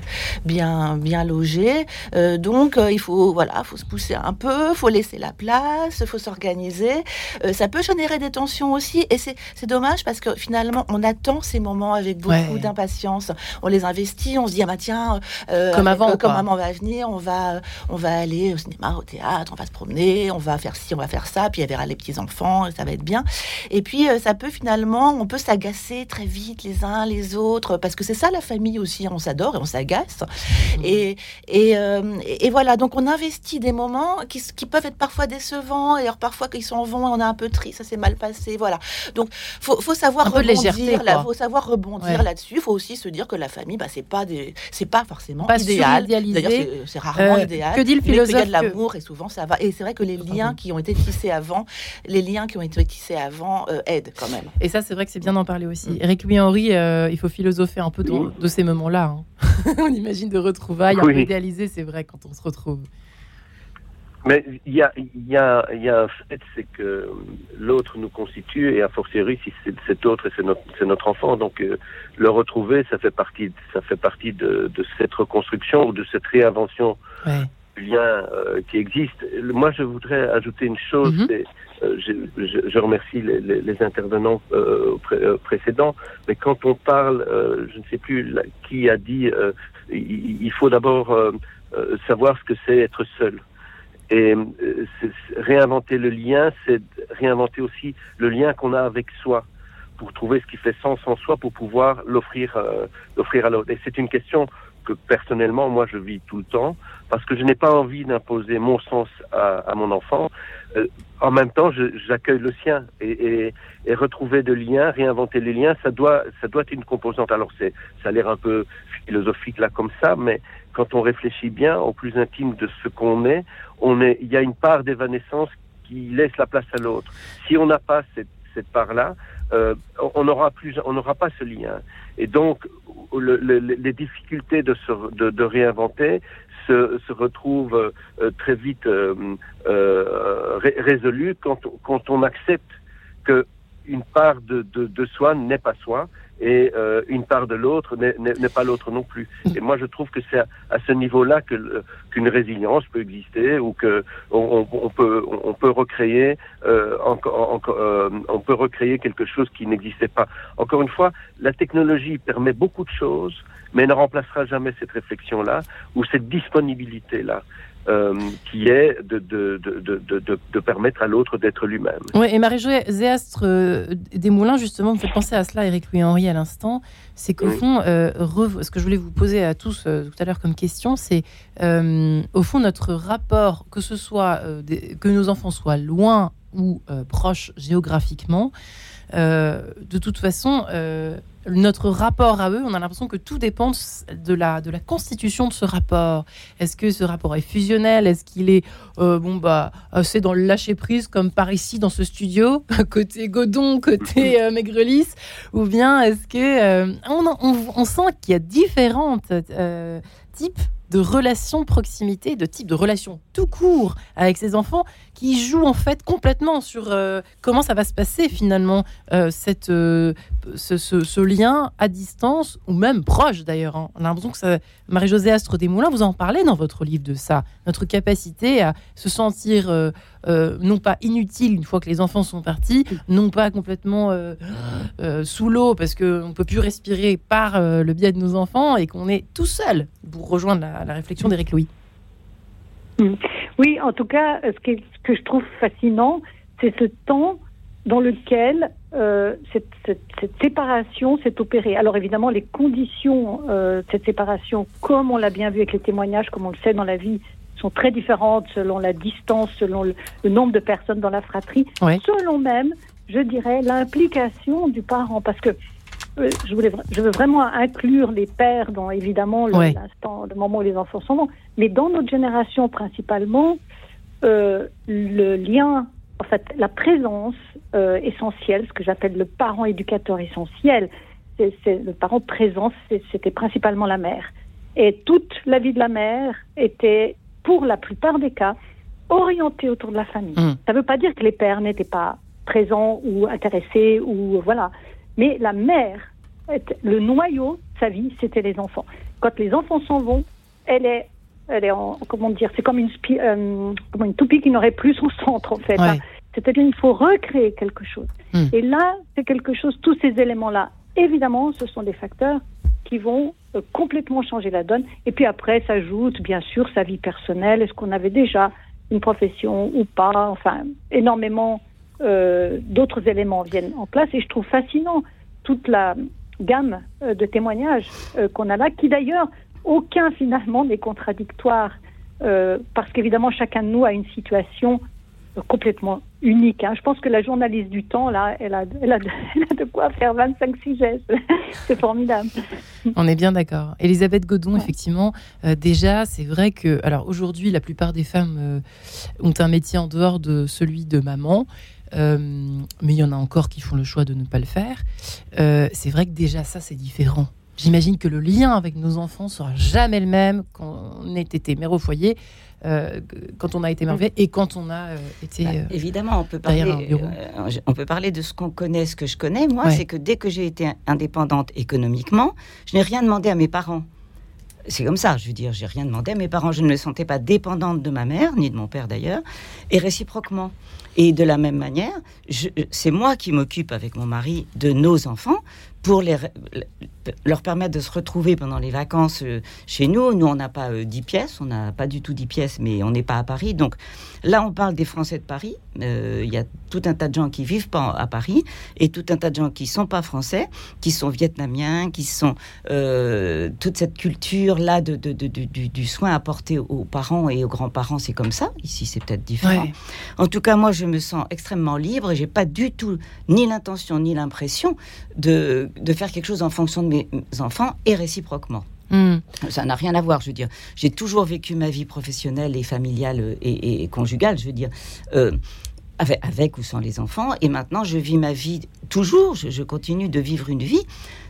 bien bien logé. Euh, donc euh, il faut voilà, faut se pousser un peu, faut laisser la place, faut s'organiser. Euh, ça peut générer des tensions aussi, et c'est dommage parce que finalement on attend ces moments avec beaucoup d'impatience. On les investit, on se dit ah bah tiens, comme avant, comme maman va venir, on va on va aller au cinéma, au théâtre, on va se promener, on va faire ci, on va faire ça, puis il y verra les petits enfants, ça va être bien. Et puis ça peut finalement, on peut s'agacer très vite les uns les autres, parce que c'est ça la famille aussi, on s'adore et on s'agace. Mmh. Et, euh, et, et, voilà, donc on investit des moments qui, qui peuvent être parfois décevants, et alors parfois qu'ils s'en vont, on est un peu triste, ça s'est mal passé, voilà. Donc faut, faut savoir rebondir, là, faut savoir rebondir là-dessus. Il faut aussi se dire que la famille, bah, c'est pas des, c'est pas forcément idéal. D'ailleurs, c'est rarement euh, idéal. Que dit le philosophe Il y a de l'amour et souvent ça va. Et c'est vrai que les liens qui ont été tissés avant, les liens qui ont été tissés avant euh, aident quand même. Et ça, c'est vrai que c'est bien d'en parler aussi. Mmh. Louis Henry, euh, il faut philosopher un peu de, de ces moments-là. Hein. (laughs) on imagine de retrouvailles, oui. un peu idéalisé, c'est vrai, quand on se retrouve. Mais il y a, y, a, y a un fait, c'est que l'autre nous constitue, et a fortiori, si cet autre, c'est notre, notre enfant, donc euh, le retrouver, ça fait partie, ça fait partie de, de cette reconstruction ou de cette réinvention ouais. du lien euh, qui existe. Moi, je voudrais ajouter une chose, Mhm. c'est je, je, remercie les, intervenants euh, euh, précédents, mais quand on parle, euh, je ne sais plus qui a dit, euh, il, faut d'abord euh, savoir ce que c'est être seul. Et réinventer le lien, c'est réinventer aussi le lien qu'on a avec soi pour trouver ce qui fait sens en soi pour pouvoir l'offrir l'offrir à l'autre. Et c'est une question que personnellement, moi, je vis tout le temps, parce que je n'ai pas envie d'imposer mon sens à, mon enfant. Euh, en même temps, j'accueille le sien et, retrouver de liens, réinventer les liens, ça doit, ça doit être une composante. Alors, c'est, ça a l'air un peu philosophique là comme ça, mais quand on réfléchit bien au plus intime de ce qu'on est, on est, il y a une part d'évanescence qui laisse la place à l'autre. Si on n'a pas cette, cette part-là, euh, on n'aura plus, on n'aura pas ce lien. Et donc, le, le, les difficultés de, se, de, de réinventer se, se retrouvent euh, très vite euh, ré, résolues quand, quand on accepte que une part de, de, de soi n'est pas soi et euh, une part de l'autre n'est pas l'autre non plus. Et moi, je trouve que c'est à, à, ce niveau-là que qu'une résilience peut exister ou que on, on, peut on peut recréer euh, encore, euh, on peut recréer quelque chose qui n'existait pas. Encore une fois, la technologie permet beaucoup de choses, mais elle ne remplacera jamais cette réflexion-là ou cette disponibilité-là. Euh, qui est de, de, de, de permettre à l'autre d'être lui-même. Oui, et Marie-Joëlle Zéastre euh, Desmoulins, justement, me fait penser à cela, Eric Louis-Henri, à l'instant, c'est qu'au oui. fond, euh, ce que je voulais vous poser à tous euh, tout à l'heure comme question, c'est au fond notre rapport, que ce soit des, que nos enfants soient loin ou proches géographiquement, de toute façon, notre rapport à eux, on a l'impression que tout dépend de la, de la constitution de ce rapport. Est-ce que ce rapport est fusionnel? Est-ce qu'il est, euh, bon, bah, c'est dans le lâcher-prise, comme par ici, dans ce studio, (laughs) côté Godon, côté euh, (laughs) Maigrelis? Ou bien est-ce que. Euh, on, on, on, sent qu'il y a différentes types de relations proximité, de type de relations tout court avec ses enfants, qui jouent en fait complètement sur euh, comment ça va se passer finalement euh, cette, euh, ce, lien à distance ou même proche d'ailleurs. Hein. On a l'impression que. Marie-Josée Astre Desmoulins, vous en parlez dans votre livre de ça, notre capacité à se sentir non pas inutile une fois que les enfants sont partis, non pas complètement sous l'eau parce qu'on ne peut plus respirer par le biais de nos enfants et qu'on est tout seul pour rejoindre la, la réflexion d'Éric Louis. Oui, en tout cas, ce que, ce que je trouve fascinant, c'est ce temps dans lequel euh, cette, cette, cette, séparation s'est opérée. Alors évidemment, les conditions euh, de cette séparation, comme on l'a bien vu avec les témoignages, comme on le sait dans la vie, sont très différentes selon la distance, selon le, le nombre de personnes dans la fratrie, selon même je dirais, l'implication du parent. Parce que euh, je, voulais, je veux vraiment inclure les pères dans, évidemment, l'instant, le moment où les enfants sont bons. Mais dans notre génération, principalement, euh, le lien, en fait, la présence euh, essentielle, ce que j'appelle le parent éducateur essentiel, c'est le parent présent, c'était principalement la mère. Et toute la vie de la mère était, pour la plupart des cas, orientée autour de la famille. Mmh. Ça ne veut pas dire que les pères n'étaient pas présents ou intéressés ou voilà, mais la mère, le noyau de sa vie, c'était les enfants. Quand les enfants s'en vont, elle est, elle est en, comment dire, c'est comme une, euh, comme une toupie qui n'aurait plus son centre en fait. Hein. C'est-à-dire il faut recréer quelque chose. Mmh. Et là, c'est quelque chose, tous ces éléments-là, évidemment, ce sont des facteurs qui vont euh, complètement changer la donne. Et puis après, s'ajoute bien sûr sa vie personnelle. Est-ce qu'on avait déjà une profession ou pas? Enfin, énormément euh, d'autres éléments viennent en place. Et je trouve fascinant toute la gamme euh, de témoignages qu'on a là, qui d'ailleurs, aucun finalement n'est contradictoire, parce qu'évidemment, chacun de nous a une situation complètement unique. Hein. Je pense que la journaliste du temps, là, elle a, elle a, de, (laughs) quoi faire 25 sujets. (laughs) C'est formidable. On est bien d'accord. Elisabeth Godon, effectivement, euh, déjà, c'est vrai que, alors aujourd'hui, la plupart des femmes euh, ont un métier en dehors de celui de maman. Euh, mais il y en a encore qui font le choix de ne pas le faire. c'est vrai que déjà ça c'est différent. J'imagine que le lien avec nos enfants sera jamais le même quand on est été mère au foyer euh, quand on a été merveilleux et quand on a euh, été. Bah, euh, évidemment, on peut, parler, on peut parler de ce qu'on connaît, ce que je connais. Moi, c'est que dès que j'ai été indépendante économiquement, je n'ai rien demandé à mes parents. C'est comme ça, je veux dire, j'ai rien demandé à mes parents. Je ne me sentais pas dépendante de ma mère, ni de mon père d'ailleurs, et réciproquement. Et de la même manière, c'est moi qui m'occupe avec mon mari de nos enfants pour les, leur permettre de se retrouver pendant les vacances euh, chez nous. Nous, on n'a pas euh, dix 10 pièces, on n'a pas du tout 10 pièces, mais on n'est pas à Paris. Donc là, on parle des Français de Paris. Euh, il y a tout un tas de gens qui vivent pas à Paris et tout un tas de gens qui sont pas français, qui sont vietnamiens, qui sont toute cette culture là de, de, du, du, soin apporté aux parents et aux grands-parents. C'est comme ça. Ici, c'est peut-être différent. En tout cas, moi, je me sens extrêmement libre et j'ai pas du tout ni l'intention ni l'impression de de faire quelque chose en fonction de mes enfants et réciproquement. Hmm. Ça n'a rien à voir, je veux dire. J'ai toujours vécu ma vie professionnelle et familiale et, conjugale, je veux dire, euh, avec, ou sans les enfants. Et maintenant, je vis ma vie toujours, je, continue de vivre une vie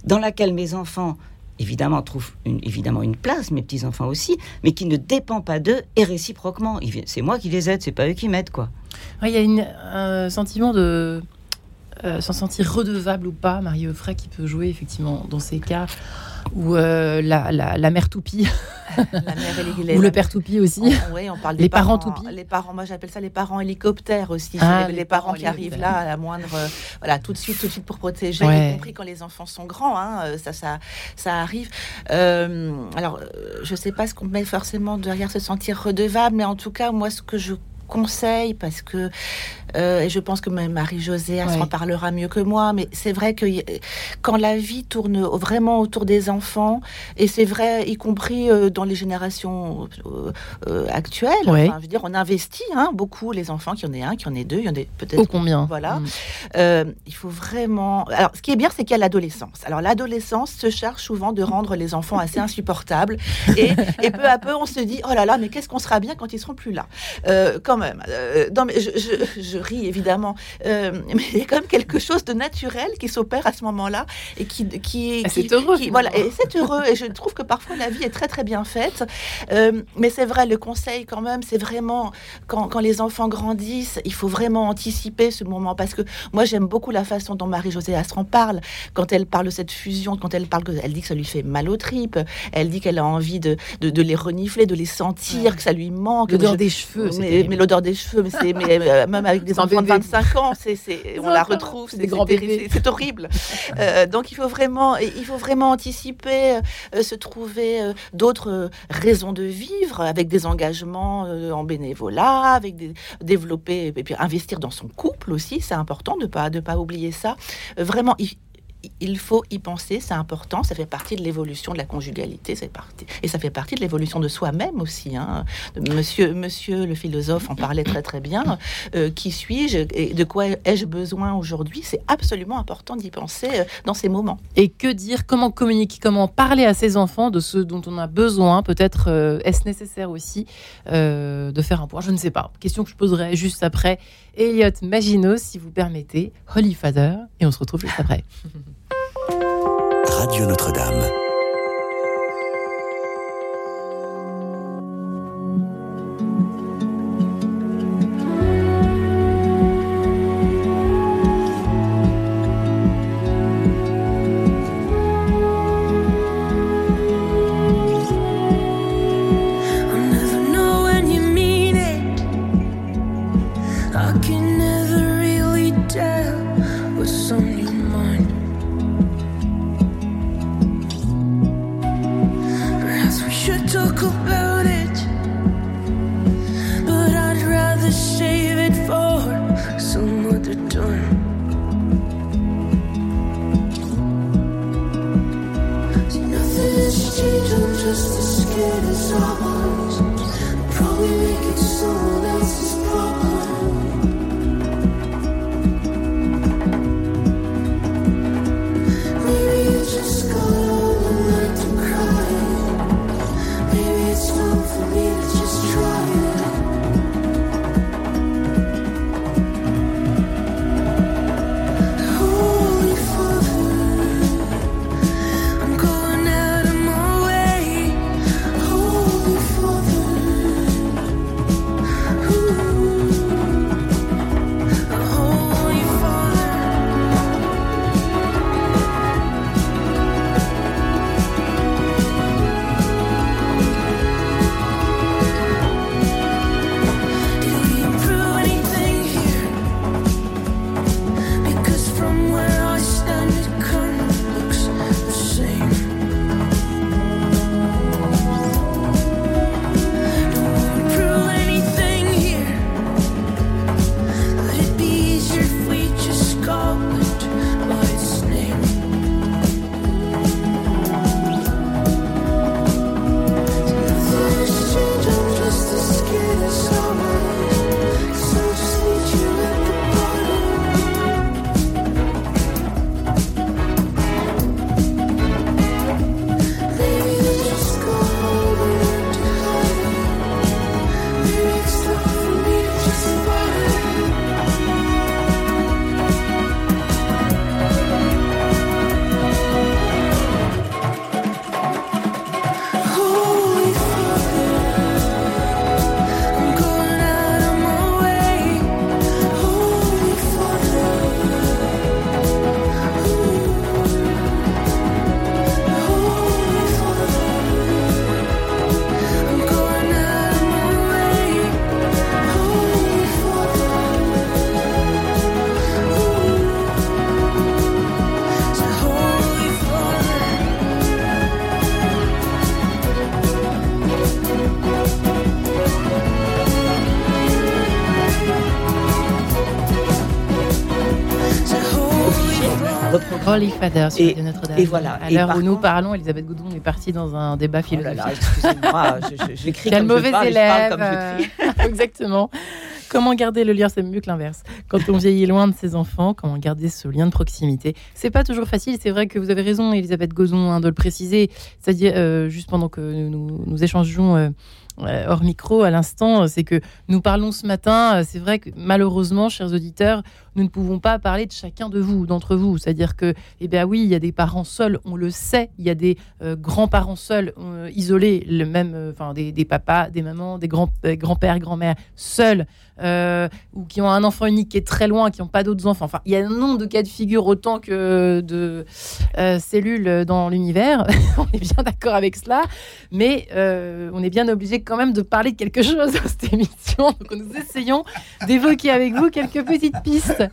dans laquelle mes enfants, évidemment, trouvent une, évidemment une place, mes petits-enfants aussi, mais qui ne dépend pas d'eux et réciproquement. C'est moi qui les aide, c'est pas eux qui m'aident, quoi. Il y a un sentiment de euh, s'en sentir redevable ou pas, Marie Eufray qui peut jouer effectivement dans ces cas où euh, la, la, mère toupie (laughs) ou le père toupie aussi. oui, on parle des les parents, toupie. Les parents, moi j'appelle ça les parents hélicoptères aussi. Ah, les, parents, qui arrivent là à la moindre, euh, voilà, tout de suite, tout de suite pour protéger, y compris quand les enfants sont grands. Hein, ça, ça, ça arrive. alors, je sais pas ce qu'on met forcément derrière se sentir redevable, mais en tout cas, moi, ce que je conseille parce que euh, et je pense que même Marie-Josée elle s'en parlera mieux que moi mais c'est vrai que quand la vie tourne vraiment autour des enfants et c'est vrai y compris euh, dans les générations euh, actuelles je veux dire on investit hein, beaucoup les enfants qui en ait un qui en ait deux il y en a peut-être combien? Voilà. Mm. il faut vraiment alors ce qui est bien c'est qu'il y a l'adolescence. Alors l'adolescence se charge souvent de rendre les enfants assez insupportables et, et, peu à peu on se dit oh là là mais qu'est-ce qu'on sera bien quand ils seront plus là? Quand euh, non, mais je, ris évidemment, euh, mais il y a quand même quelque chose de naturel qui s'opère à ce moment-là et qui, qui, c'est heureux. voilà, et c'est heureux. Et je trouve que parfois la vie est très très bien faite. Euh, mais c'est vrai, le conseil quand même, c'est vraiment quand, quand, les enfants grandissent, il faut vraiment anticiper ce moment parce que moi j'aime beaucoup la façon dont Marie-Josée Astran parle quand elle parle de cette fusion, quand elle parle, elle dit que ça lui fait mal aux tripes, elle dit qu'elle a envie de, de, les renifler, de les sentir, que ça lui manque. L'odeur des cheveux. Mais, mais des cheveux, mais, c'est, mais euh, même avec des enfants de 25 ans, c'est, c'est, on la retrouve, c'est. C'est, horrible. Euh, donc il faut vraiment, il faut vraiment anticiper, euh, se trouver d'autres raisons de vivre avec des engagements en bénévolat, avec des, développer et puis investir dans son couple aussi, c'est important de pas de pas oublier ça. vraiment, il, il faut y penser, c'est important, ça fait partie de l'évolution de la conjugalité, c'est et ça fait partie de l'évolution de soi-même aussi. Hein. Monsieur, monsieur le philosophe en parlait très très bien. Euh, qui suis-je et de quoi ai-je besoin aujourd'hui? C'est absolument important d'y penser euh, dans ces moments. Et que dire? Comment communiquer? Comment parler à ses enfants de ce dont on a besoin? Peut-être euh, est-ce nécessaire aussi de faire un point? Je ne sais pas. Question que je poserai juste après. Elliot Maginot, si vous permettez, Holy Father, et on se retrouve juste après. (laughs) Radio Notre-Dame. Holy Father sur Notre-Dame. Et voilà. À l'heure où nous parlons, Elisabeth Goudon est partie dans un débat oh philosophique. excusez-moi, (laughs) j'écris comme mauvais je parle, élève. comme j'écris. (laughs) Exactement. Comment garder le lien C'est mieux que l'inverse. Quand on vieillit loin de ses enfants, comment garder ce lien de proximité? C'est pas toujours facile. C'est vrai que vous avez raison, Elisabeth Gozon, hein, de le préciser. C'est-à-dire, euh, juste pendant que nous, nous, échangeons. Euh, euh, hors micro à l'instant, c'est que nous parlons ce matin, c'est vrai que malheureusement, chers auditeurs, nous ne pouvons pas parler de chacun de vous, d'entre vous. C'est-à-dire que, eh bien oui, il y a des parents seuls, on le sait, il y a des grands-parents seuls, isolés, le même, enfin des, papas, des mamans, des grands, grands-pères, grand-mères seuls. Euh, ou qui ont un enfant unique qui est très loin, qui n'ont pas d'autres enfants. Enfin, il y a un nombre de cas de figure autant que de euh, cellules dans l'univers. (laughs) on est bien d'accord avec cela, mais euh, on est bien obligé quand même de parler de quelque chose dans cette émission. Donc, nous essayons d'évoquer avec vous quelques petites pistes,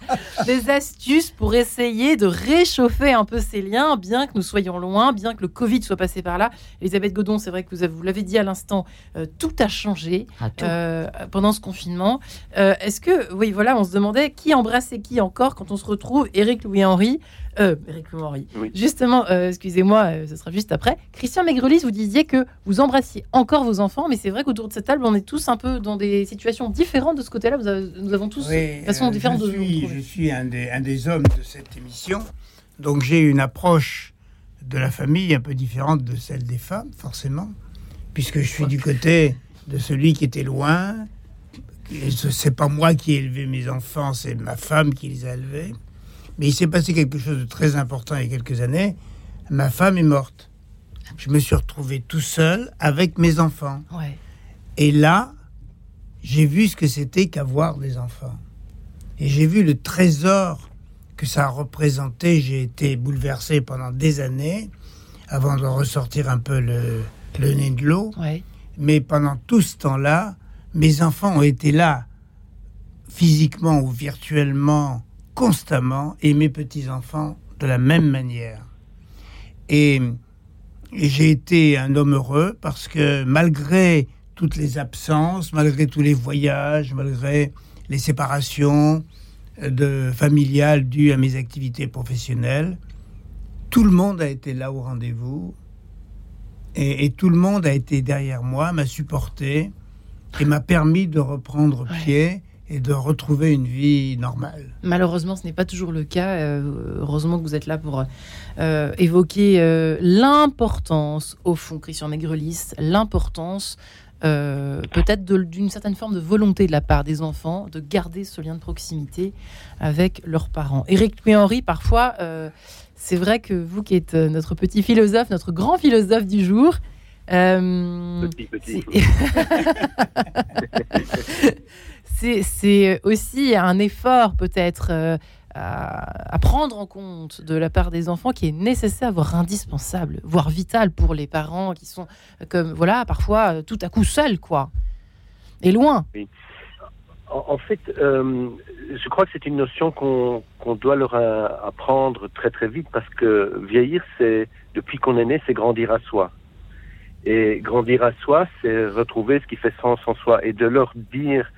des astuces pour essayer de réchauffer un peu ces liens, bien que nous soyons loin, bien que le Covid soit passé par là. Elisabeth Godon, c'est vrai que vous, vous l'avez dit à l'instant, tout a changé ah, pendant ce confinement. Euh, est-ce que, oui, voilà, on se demandait qui embrassait qui encore quand on se retrouve, Éric Louis-Henri Euh, Eric Justement, euh, excusez-moi, euh, ce sera juste après. Christian Maigrelis, vous disiez que vous embrassiez encore vos enfants, mais c'est vrai qu'autour de cette table, on est tous un peu dans des situations différentes de ce côté-là. Nous avons tous de façon différente de Je suis un des, un des hommes de cette émission, donc j'ai une approche de la famille un peu différente de celle des femmes, forcément, puisque je suis du côté de celui qui était loin. C'est pas moi qui ai élevé mes enfants, c'est ma femme qui les a élevés. Mais il s'est passé quelque chose de très important il y a quelques années. Ma femme est morte. Je me suis retrouvé tout seul avec mes enfants. Et là, j'ai vu ce que c'était qu'avoir des enfants. Et j'ai vu le trésor que ça a représenté. J'ai été bouleversé pendant des années avant de ressortir un peu le, nez de l'eau. Mais pendant tout ce temps-là, mes enfants ont été là, physiquement ou virtuellement, constamment et mes petits-enfants de la même manière. Et, j'ai été un homme heureux parce que malgré toutes les absences, malgré tous les voyages, malgré les séparations de familiales dues à mes activités professionnelles, tout le monde a été là au rendez-vous et, tout le monde a été derrière moi, m'a supporté et m'a permis de reprendre pied et de retrouver une vie normale. Malheureusement, ce n'est pas toujours le cas. Euh, heureusement que vous êtes là pour euh, évoquer euh, l'importance, au fond, Christian Maigrelis, l'importance peut-être d'une certaine forme de volonté de la part des enfants de garder ce lien de proximité avec leurs parents. Éric Louis-Henri, parfois, c'est vrai que vous qui êtes notre petit philosophe, notre grand philosophe du jour, petit, petit. (laughs) c'est aussi un effort peut-être euh, à, prendre en compte de la part des enfants qui est nécessaire, voire indispensable, voire vital pour les parents qui sont comme voilà parfois euh, tout à coup seuls quoi, et loin. En, fait, euh, je crois que c'est une notion qu'on doit leur apprendre très très vite parce que vieillir, c'est depuis qu'on est né, c'est grandir à soi. Et grandir à soi, c'est retrouver ce qui fait sens en soi et de leur dire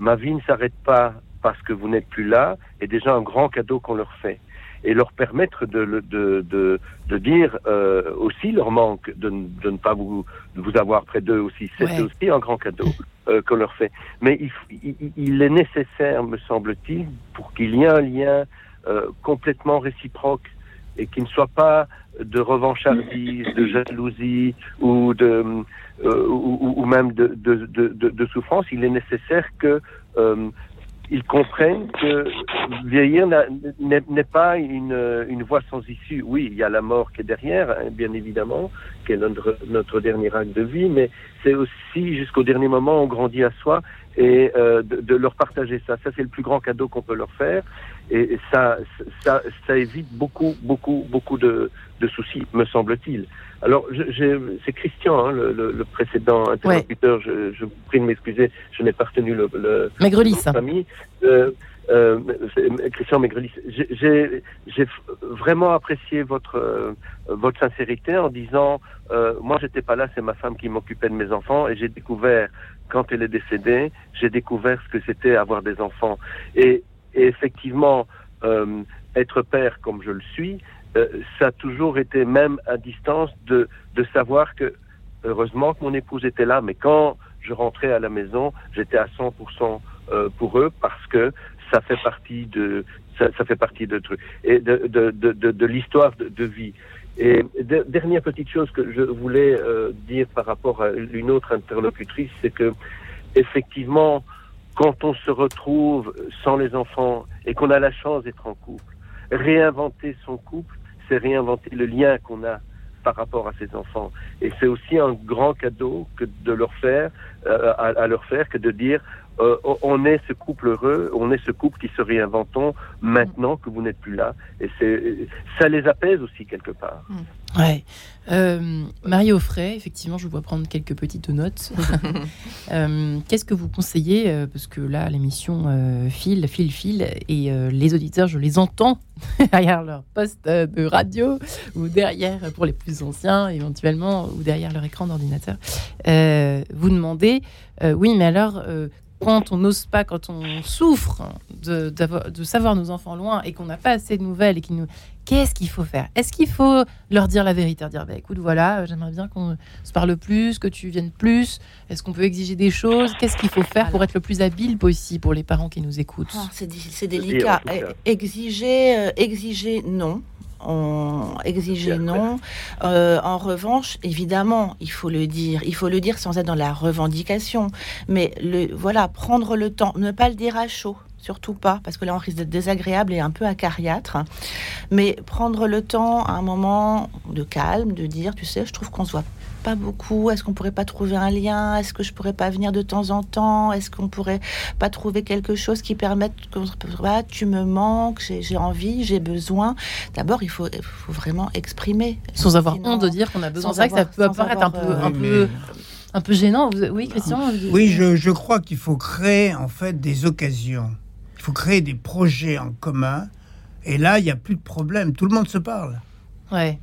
ma vie ne s'arrête pas parce que vous n'êtes plus là, est déjà un grand cadeau qu'on leur fait. Et leur permettre de, de, de, de dire euh, aussi leur manque de, de, ne pas vous, vous avoir près d'eux aussi, c'est aussi un grand cadeau euh, qu'on leur fait. Mais il, il, est nécessaire, me semble-t-il, pour qu'il y ait un lien euh, complètement réciproque et qui ne soit pas de revanchardise, de jalousie ou de euh, ou, ou, même de, de, de, de, souffrance, il est nécessaire que euh, ils comprennent que vieillir n'est pas une, une voie sans issue. Oui, il y a la mort qui est derrière, hein, bien évidemment, qui est notre, notre dernier acte de vie, mais c'est aussi jusqu'au dernier moment on grandit à soi et euh, de, de, leur partager ça. Ça, c'est le plus grand cadeau qu'on peut leur faire. Et ça, ça, ça évite beaucoup, beaucoup, beaucoup de, de soucis, me semble-t-il. Alors, c'est Christian, hein, le, le, précédent interlocuteur. Je, je, vous prie de m'excuser, je n'ai pas retenu le, le famille. Euh, euh, Christian Maigrelis, j'ai vraiment apprécié votre euh, votre sincérité en disant, euh, moi j'étais pas là, c'est ma femme qui m'occupait de mes enfants et j'ai découvert quand elle est décédée, j'ai découvert ce que c'était avoir des enfants et, et effectivement euh, être père comme je le suis, euh, ça a toujours été même à distance de, de savoir que, heureusement que mon épouse était là, mais quand je rentrais à la maison, j'étais à 100% euh, pour eux parce que ça fait partie de ça, ça fait partie de trucs et de de de, de, de l'histoire de, vie. Et dernière petite chose que je voulais euh, dire par rapport à une autre interlocutrice, c'est que effectivement, quand on se retrouve sans les enfants et qu'on a la chance d'être en couple, réinventer son couple, c'est réinventer le lien qu'on a par rapport à ses enfants. Et c'est aussi un grand cadeau que de leur faire, euh, à, leur faire, que de dire euh, on est ce couple heureux, on est ce couple qui se réinventons maintenant que vous n'êtes plus là. Et c'est, ça les apaise aussi quelque part. Mm. Ouais. Euh, Marie Offray, effectivement, je vous vois prendre quelques petites notes. (laughs) Euh, qu'est-ce que vous conseillez Parce que là, l'émission file, file, file, et les auditeurs, je les entends (laughs) derrière leur poste de radio ou derrière, pour les plus anciens, éventuellement, ou derrière leur écran d'ordinateur. vous demandez, oui, mais alors quand on n'ose pas, quand on souffre de, de savoir nos enfants loin et qu'on n'a pas assez de nouvelles et qui nous qu'est-ce qu'il faut faire? Est-ce qu'il faut leur dire la vérité Dire, bah, écoute, voilà, j'aimerais bien qu'on se parle plus, que tu viennes plus. Est-ce qu'on peut exiger des choses? Qu'est-ce qu'il faut faire pour être le plus habile possible pour les parents qui nous écoutent? Ah, C'est délicat. Exiger, euh, exiger, non on exigeait non. Euh, en revanche, évidemment, il faut le dire. Il faut le dire sans être dans la revendication. Mais le, voilà, prendre le temps, ne pas le dire à chaud surtout pas, parce que là on risque d'être désagréable et un peu acariâtre. Mais prendre le temps à un moment de calme, de dire, tu sais, je trouve qu'on se voit pas beaucoup. Est-ce qu'on pourrait pas trouver un lien? Est-ce que je pourrais pas venir de temps en temps? Est-ce qu'on pourrait pas trouver quelque chose qui permette que bah, tu me manques, j'ai envie, j'ai besoin. D'abord, il faut, faut vraiment exprimer. Sans avoir honte de dire qu'on a besoin. C'est vrai que ça peut apparaître un peu, euh, un peu un peu gênant. Oui, Christian Oui, je, je crois qu'il faut créer en fait des occasions. Il faut créer des projets en commun. Et là, il n'y a plus de problème. Tout le monde se parle. Ouais.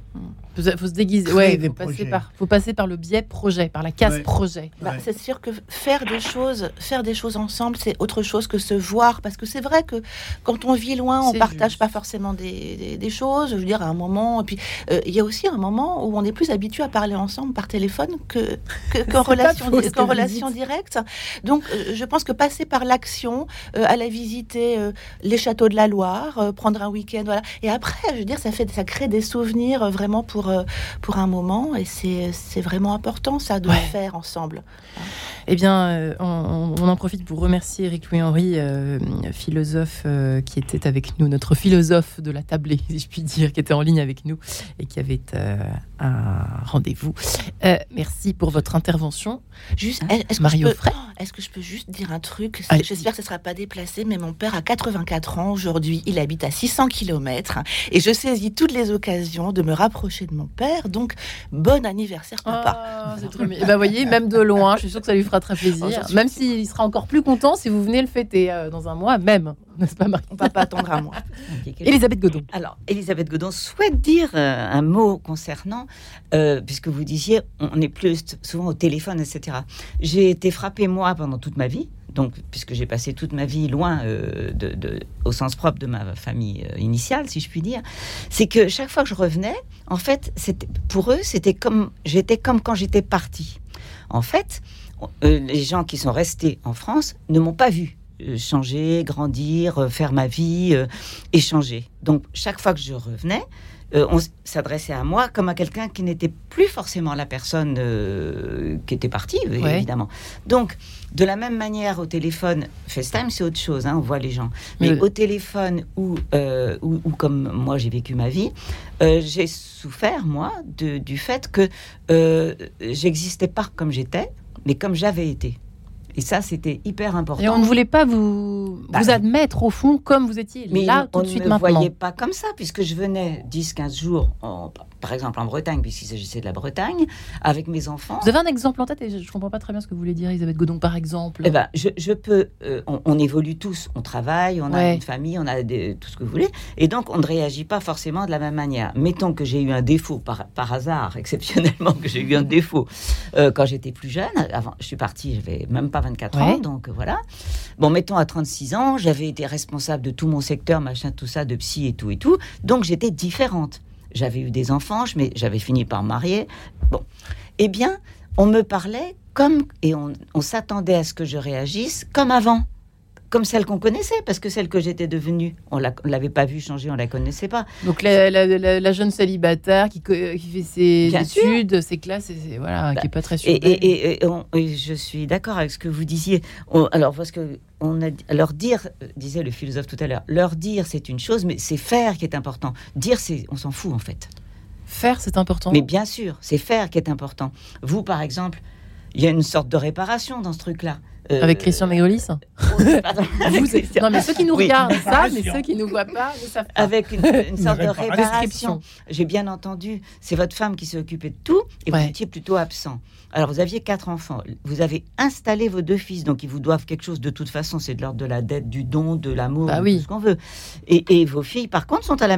Il faut se déguiser. Ouais, faut passer, par, faut passer par le biais projet, par la case projet. Bah, c'est sûr que faire des choses, faire des choses ensemble, c'est autre chose que se voir. Parce que c'est vrai que quand on vit loin, on partage pas forcément des, des, choses. Je veux dire, à un moment. Et puis, euh, il y a aussi un moment où on est plus habitué à parler ensemble par téléphone que (laughs) qu'en relation, qu relation directe. Donc, euh, je pense que passer par l'action, euh, aller visiter les châteaux de la Loire, prendre un week-end, voilà. Et après, je veux dire, ça fait, ça crée des souvenirs vraiment pour euh, pour, un moment. Et c'est vraiment important, ça, de le faire ensemble. Eh bien, euh, on, en profite pour remercier Eric Louis-Henri, euh, philosophe qui était avec nous, notre philosophe de la tablée, (laughs) si je puis dire, qui était en ligne avec nous et qui avait un rendez-vous. merci pour votre intervention. Juste, Est-ce que je peux juste dire un truc? J'espère que ce ne sera pas déplacé, mais mon père a 84 ans aujourd'hui. Il habite à 600 km et je saisis toutes les occasions de me rapprocher de mon père. Donc, bon anniversaire, papa. Ah, c'est trop bien. Et bah, voyez, même de loin, je suis sûre que ça lui fera très plaisir. Oh, même s'il sera encore plus content si vous venez le fêter euh, dans un mois, même. (laughs) N'est-ce pas, Marie? On va pas attendre un mois. (laughs) Elisabeth Godon. Alors, Elisabeth Godon souhaite dire euh, un mot concernant, euh, puisque vous disiez, on est plus souvent au téléphone, etc. J'ai été frappée, moi, pendant toute ma vie, donc, puisque j'ai passé toute ma vie loin, euh, au sens propre de ma famille euh, initiale, si je puis dire, c'est que chaque fois que je revenais, en fait, pour eux, c'était comme j'étais comme quand j'étais partie. En fait, euh, les gens qui sont restés en France ne m'ont pas vu changer, grandir, faire ma vie, échanger. Donc, chaque fois que je revenais, euh, on s'adressait à moi comme à quelqu'un qui n'était plus forcément la personne euh, qui était partie, évidemment. Donc, de la même manière, au téléphone, FaceTime, c'est autre chose, hein, on voit les gens. Mais au téléphone, euh, ou, comme moi j'ai vécu ma vie, j'ai souffert, moi, du fait que j'existais pas comme j'étais, mais comme j'avais été. Et ça, c'était hyper important. Et on ne voulait pas vous, bah, vous admettre au fond comme vous étiez mais là tout de suite ne me voyait pas comme ça, puisque je venais 10-15 jours, par exemple en Bretagne, puisqu'il s'agissait de la Bretagne, avec mes enfants. Vous avez un exemple en tête et je ne comprends pas très bien ce que vous voulez dire, Elisabeth Godon, par exemple. Eh ben, je, peux. Euh, on, évolue tous, on travaille, on a une famille, on a tout ce que vous voulez, et donc on ne réagit pas forcément de la même manière. Mettons que j'ai eu un défaut par, par hasard, (laughs) exceptionnellement que j'ai eu un défaut euh, quand j'étais plus jeune. Avant, je suis partie, j'avais même pas 24 ans, donc voilà. Bon, mettons à 36 ans, j'avais été responsable de tout mon secteur, machin, tout ça, de psy et tout et tout. Donc j'étais différente. J'avais eu des enfants, mais j'avais fini par me marier. Bon, eh bien, on me parlait comme et on s'attendait à ce que je réagisse comme avant comme celle qu'on connaissait, parce que celle que j'étais devenue, on ne l'avait pas vue changer, on la connaissait pas. Donc la, jeune célibataire qui, qui fait ses études, ses classes, et, voilà, qui est pas très sûre. Et, et, je suis d'accord avec ce que vous disiez. alors parce que on a, leur dire, disait le philosophe tout à l'heure, leur dire c'est une chose, mais c'est faire qui est important. Dire c'est, on s'en fout en fait. Faire c'est important. Mais bien sûr, c'est faire qui est important. Vous par exemple, il y a une sorte de réparation dans ce truc-là. Euh, Avec Christian Mégolis (laughs) Non, mais ceux qui nous regardent savent, mais ceux qui ne nous voient pas ne savent pas. Avec une, sorte de réparation. J'ai bien entendu, c'est votre femme qui s'est occupée de tout et vous étiez plutôt absent. Alors, vous aviez quatre enfants. Vous avez installé vos deux fils, donc ils vous doivent quelque chose de toute façon. C'est de l'ordre de la dette, du don, de l'amour, bah tout ce qu'on veut. Et, vos filles, par contre, sont à la,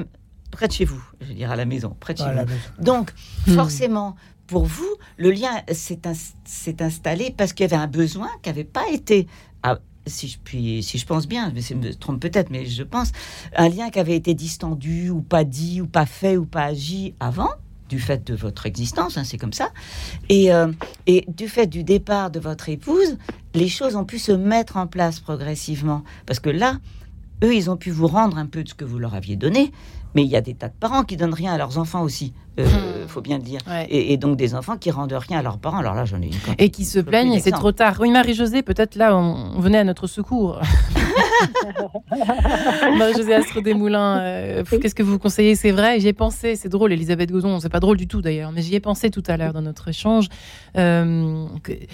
près de chez vous, je veux dire à la maison, près de chez vous. Donc, hmm. forcément, pour vous, le lien s'est installé parce qu'il y avait un besoin qui n'avait pas été si je, puis, si je pense bien, mais je me trompe peut-être, mais je pense, un lien qui avait été distendu ou pas dit ou pas fait ou pas agi avant, du fait de votre existence, hein, c'est comme ça, et, euh, et du fait du départ de votre épouse, les choses ont pu se mettre en place progressivement. Parce que là, eux, ils ont pu vous rendre un peu de ce que vous leur aviez donné, mais il y a des tas de parents qui donnent rien à leurs enfants aussi, il euh, hmm. faut bien le dire. Et, donc des enfants qui rendent rien à leurs parents. Alors là, j'en ai une. Et qui se plaignent et c'est trop tard. Oui, Marie-Josée, peut-être là, on, venait à notre secours. (laughs) (laughs) Marie-Josée Astre Desmoulins, euh, qu'est-ce que vous conseillez? C'est vrai, j'y ai pensé, c'est drôle, Elisabeth Godon, c'est pas drôle du tout d'ailleurs, mais j'y ai pensé tout à l'heure dans notre échange. Euh,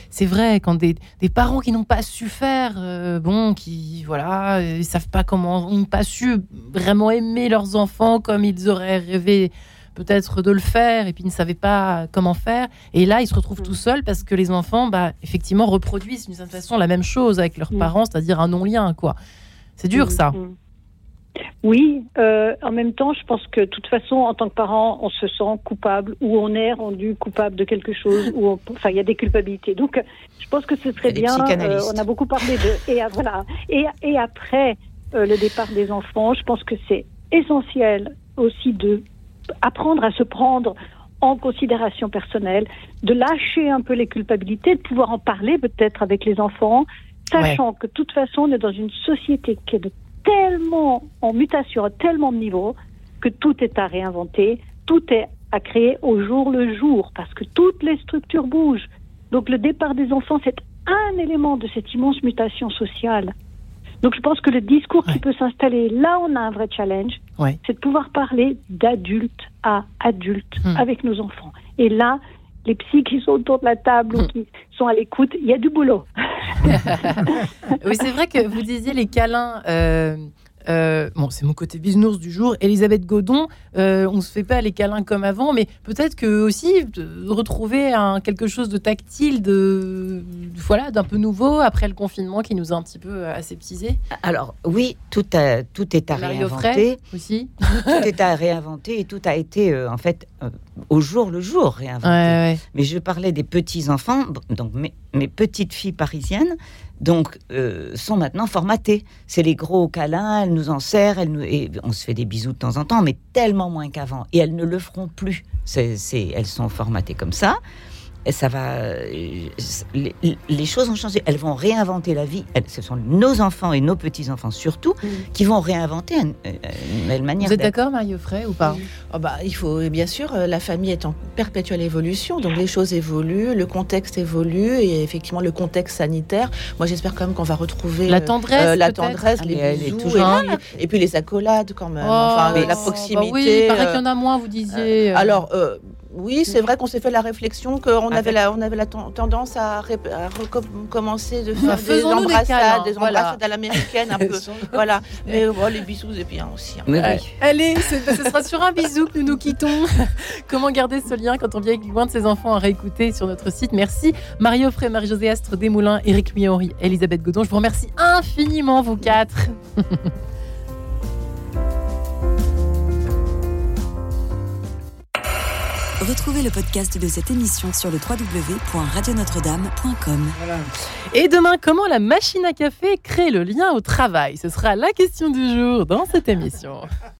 c'est vrai, quand des, parents qui n'ont pas su faire, bon, qui, voilà, ils savent pas comment, n'ont pas su vraiment aimer leurs enfants comme ils auraient rêvé peut-être de le faire et puis ne savaient pas comment faire. Et là, ils se retrouvent tout seuls parce que les enfants, bah, effectivement, reproduisent d'une certaine façon la même chose avec leurs parents, c'est-à-dire un non-lien, quoi. C'est dur, ça. Oui, euh, en même temps, je pense que de toute façon, en tant que parent, on se sent coupable ou on est rendu coupable de quelque chose, ou enfin, il y a des culpabilités. Donc, je pense que ce serait bien. Euh, on a beaucoup parlé de et voilà et, et après euh, le départ des enfants, je pense que c'est essentiel aussi de apprendre à se prendre en considération personnelle, de lâcher un peu les culpabilités, de pouvoir en parler peut-être avec les enfants, sachant que de toute façon, on est dans une société qui est de tellement en mutation à tellement de niveaux que tout est à réinventer, tout est à créer au jour le jour, parce que toutes les structures bougent. Donc le départ des enfants, c'est un élément de cette immense mutation sociale. Donc je pense que le discours qui peut s'installer, là on a un vrai challenge, c'est de pouvoir parler d'adulte à adulte hmm. avec nos enfants. Et là, les psys qui sont autour de la table ou hmm. qui sont à l'écoute, il y a du boulot. (laughs) (laughs) oui, c'est vrai que vous disiez les câlins. Euh, euh, bon, c'est mon côté bisounours du jour. Elisabeth Godon, euh, on se fait pas les câlins comme avant, mais peut-être que aussi retrouver un, quelque chose de tactile, de voilà, d'un peu nouveau après le confinement qui nous a un petit peu aseptisé. Alors oui, tout a, tout est à réinventer aussi. tout est à réinventer et tout a été euh, en fait euh, au jour le jour réinventé. Mais je parlais des petits enfants, donc mes, mes petites filles parisiennes donc euh, sont maintenant formatées. C'est les gros câlins, elles nous en serrent, elles nous, on se fait des bisous de temps en temps, mais tellement moins qu'avant. Et elles ne le feront plus. Elles sont formatées comme ça ça va. Euh, les, choses ont changé. Elles vont réinventer la vie. ce sont nos enfants et nos petits-enfants surtout mm. qui vont réinventer une, nouvelle manière. Vous êtes d'accord, Mario Frey, ou pas? Oh bah, Il faut, bien sûr, euh, la famille est en perpétuelle évolution, donc les choses évoluent, le contexte évolue, et effectivement, le contexte sanitaire. Moi, j'espère quand même qu'on va retrouver la tendresse, euh, la tendresse, les bisous, et, puis, les accolades quand même, oh, enfin, la bah proximité. oui, il paraît qu'il y en a moins, vous disiez. alors, oui, c'est vrai qu'on s'est fait la réflexion qu'on avait la, on avait la tendance à, recommencer de faire des embrassades, des, embrassades à l'américaine un (laughs) peu. voilà. Mais oh, les bisous, c'est bien aussi. Hein. Allez, ce, sera sur un bisou que nous nous quittons. (laughs) Comment garder ce lien quand on vient loin de ses enfants à réécouter sur notre site? Merci Mario Frey, Marie-Josée Astre Desmoulins, Éric Miori, Elisabeth Godon. Je vous remercie infiniment, vous quatre. (laughs) Retrouvez le podcast de cette émission sur le www.radionotre-dame.com. Et demain, comment la machine à café crée le lien au travail? Ce sera la question du jour dans cette émission.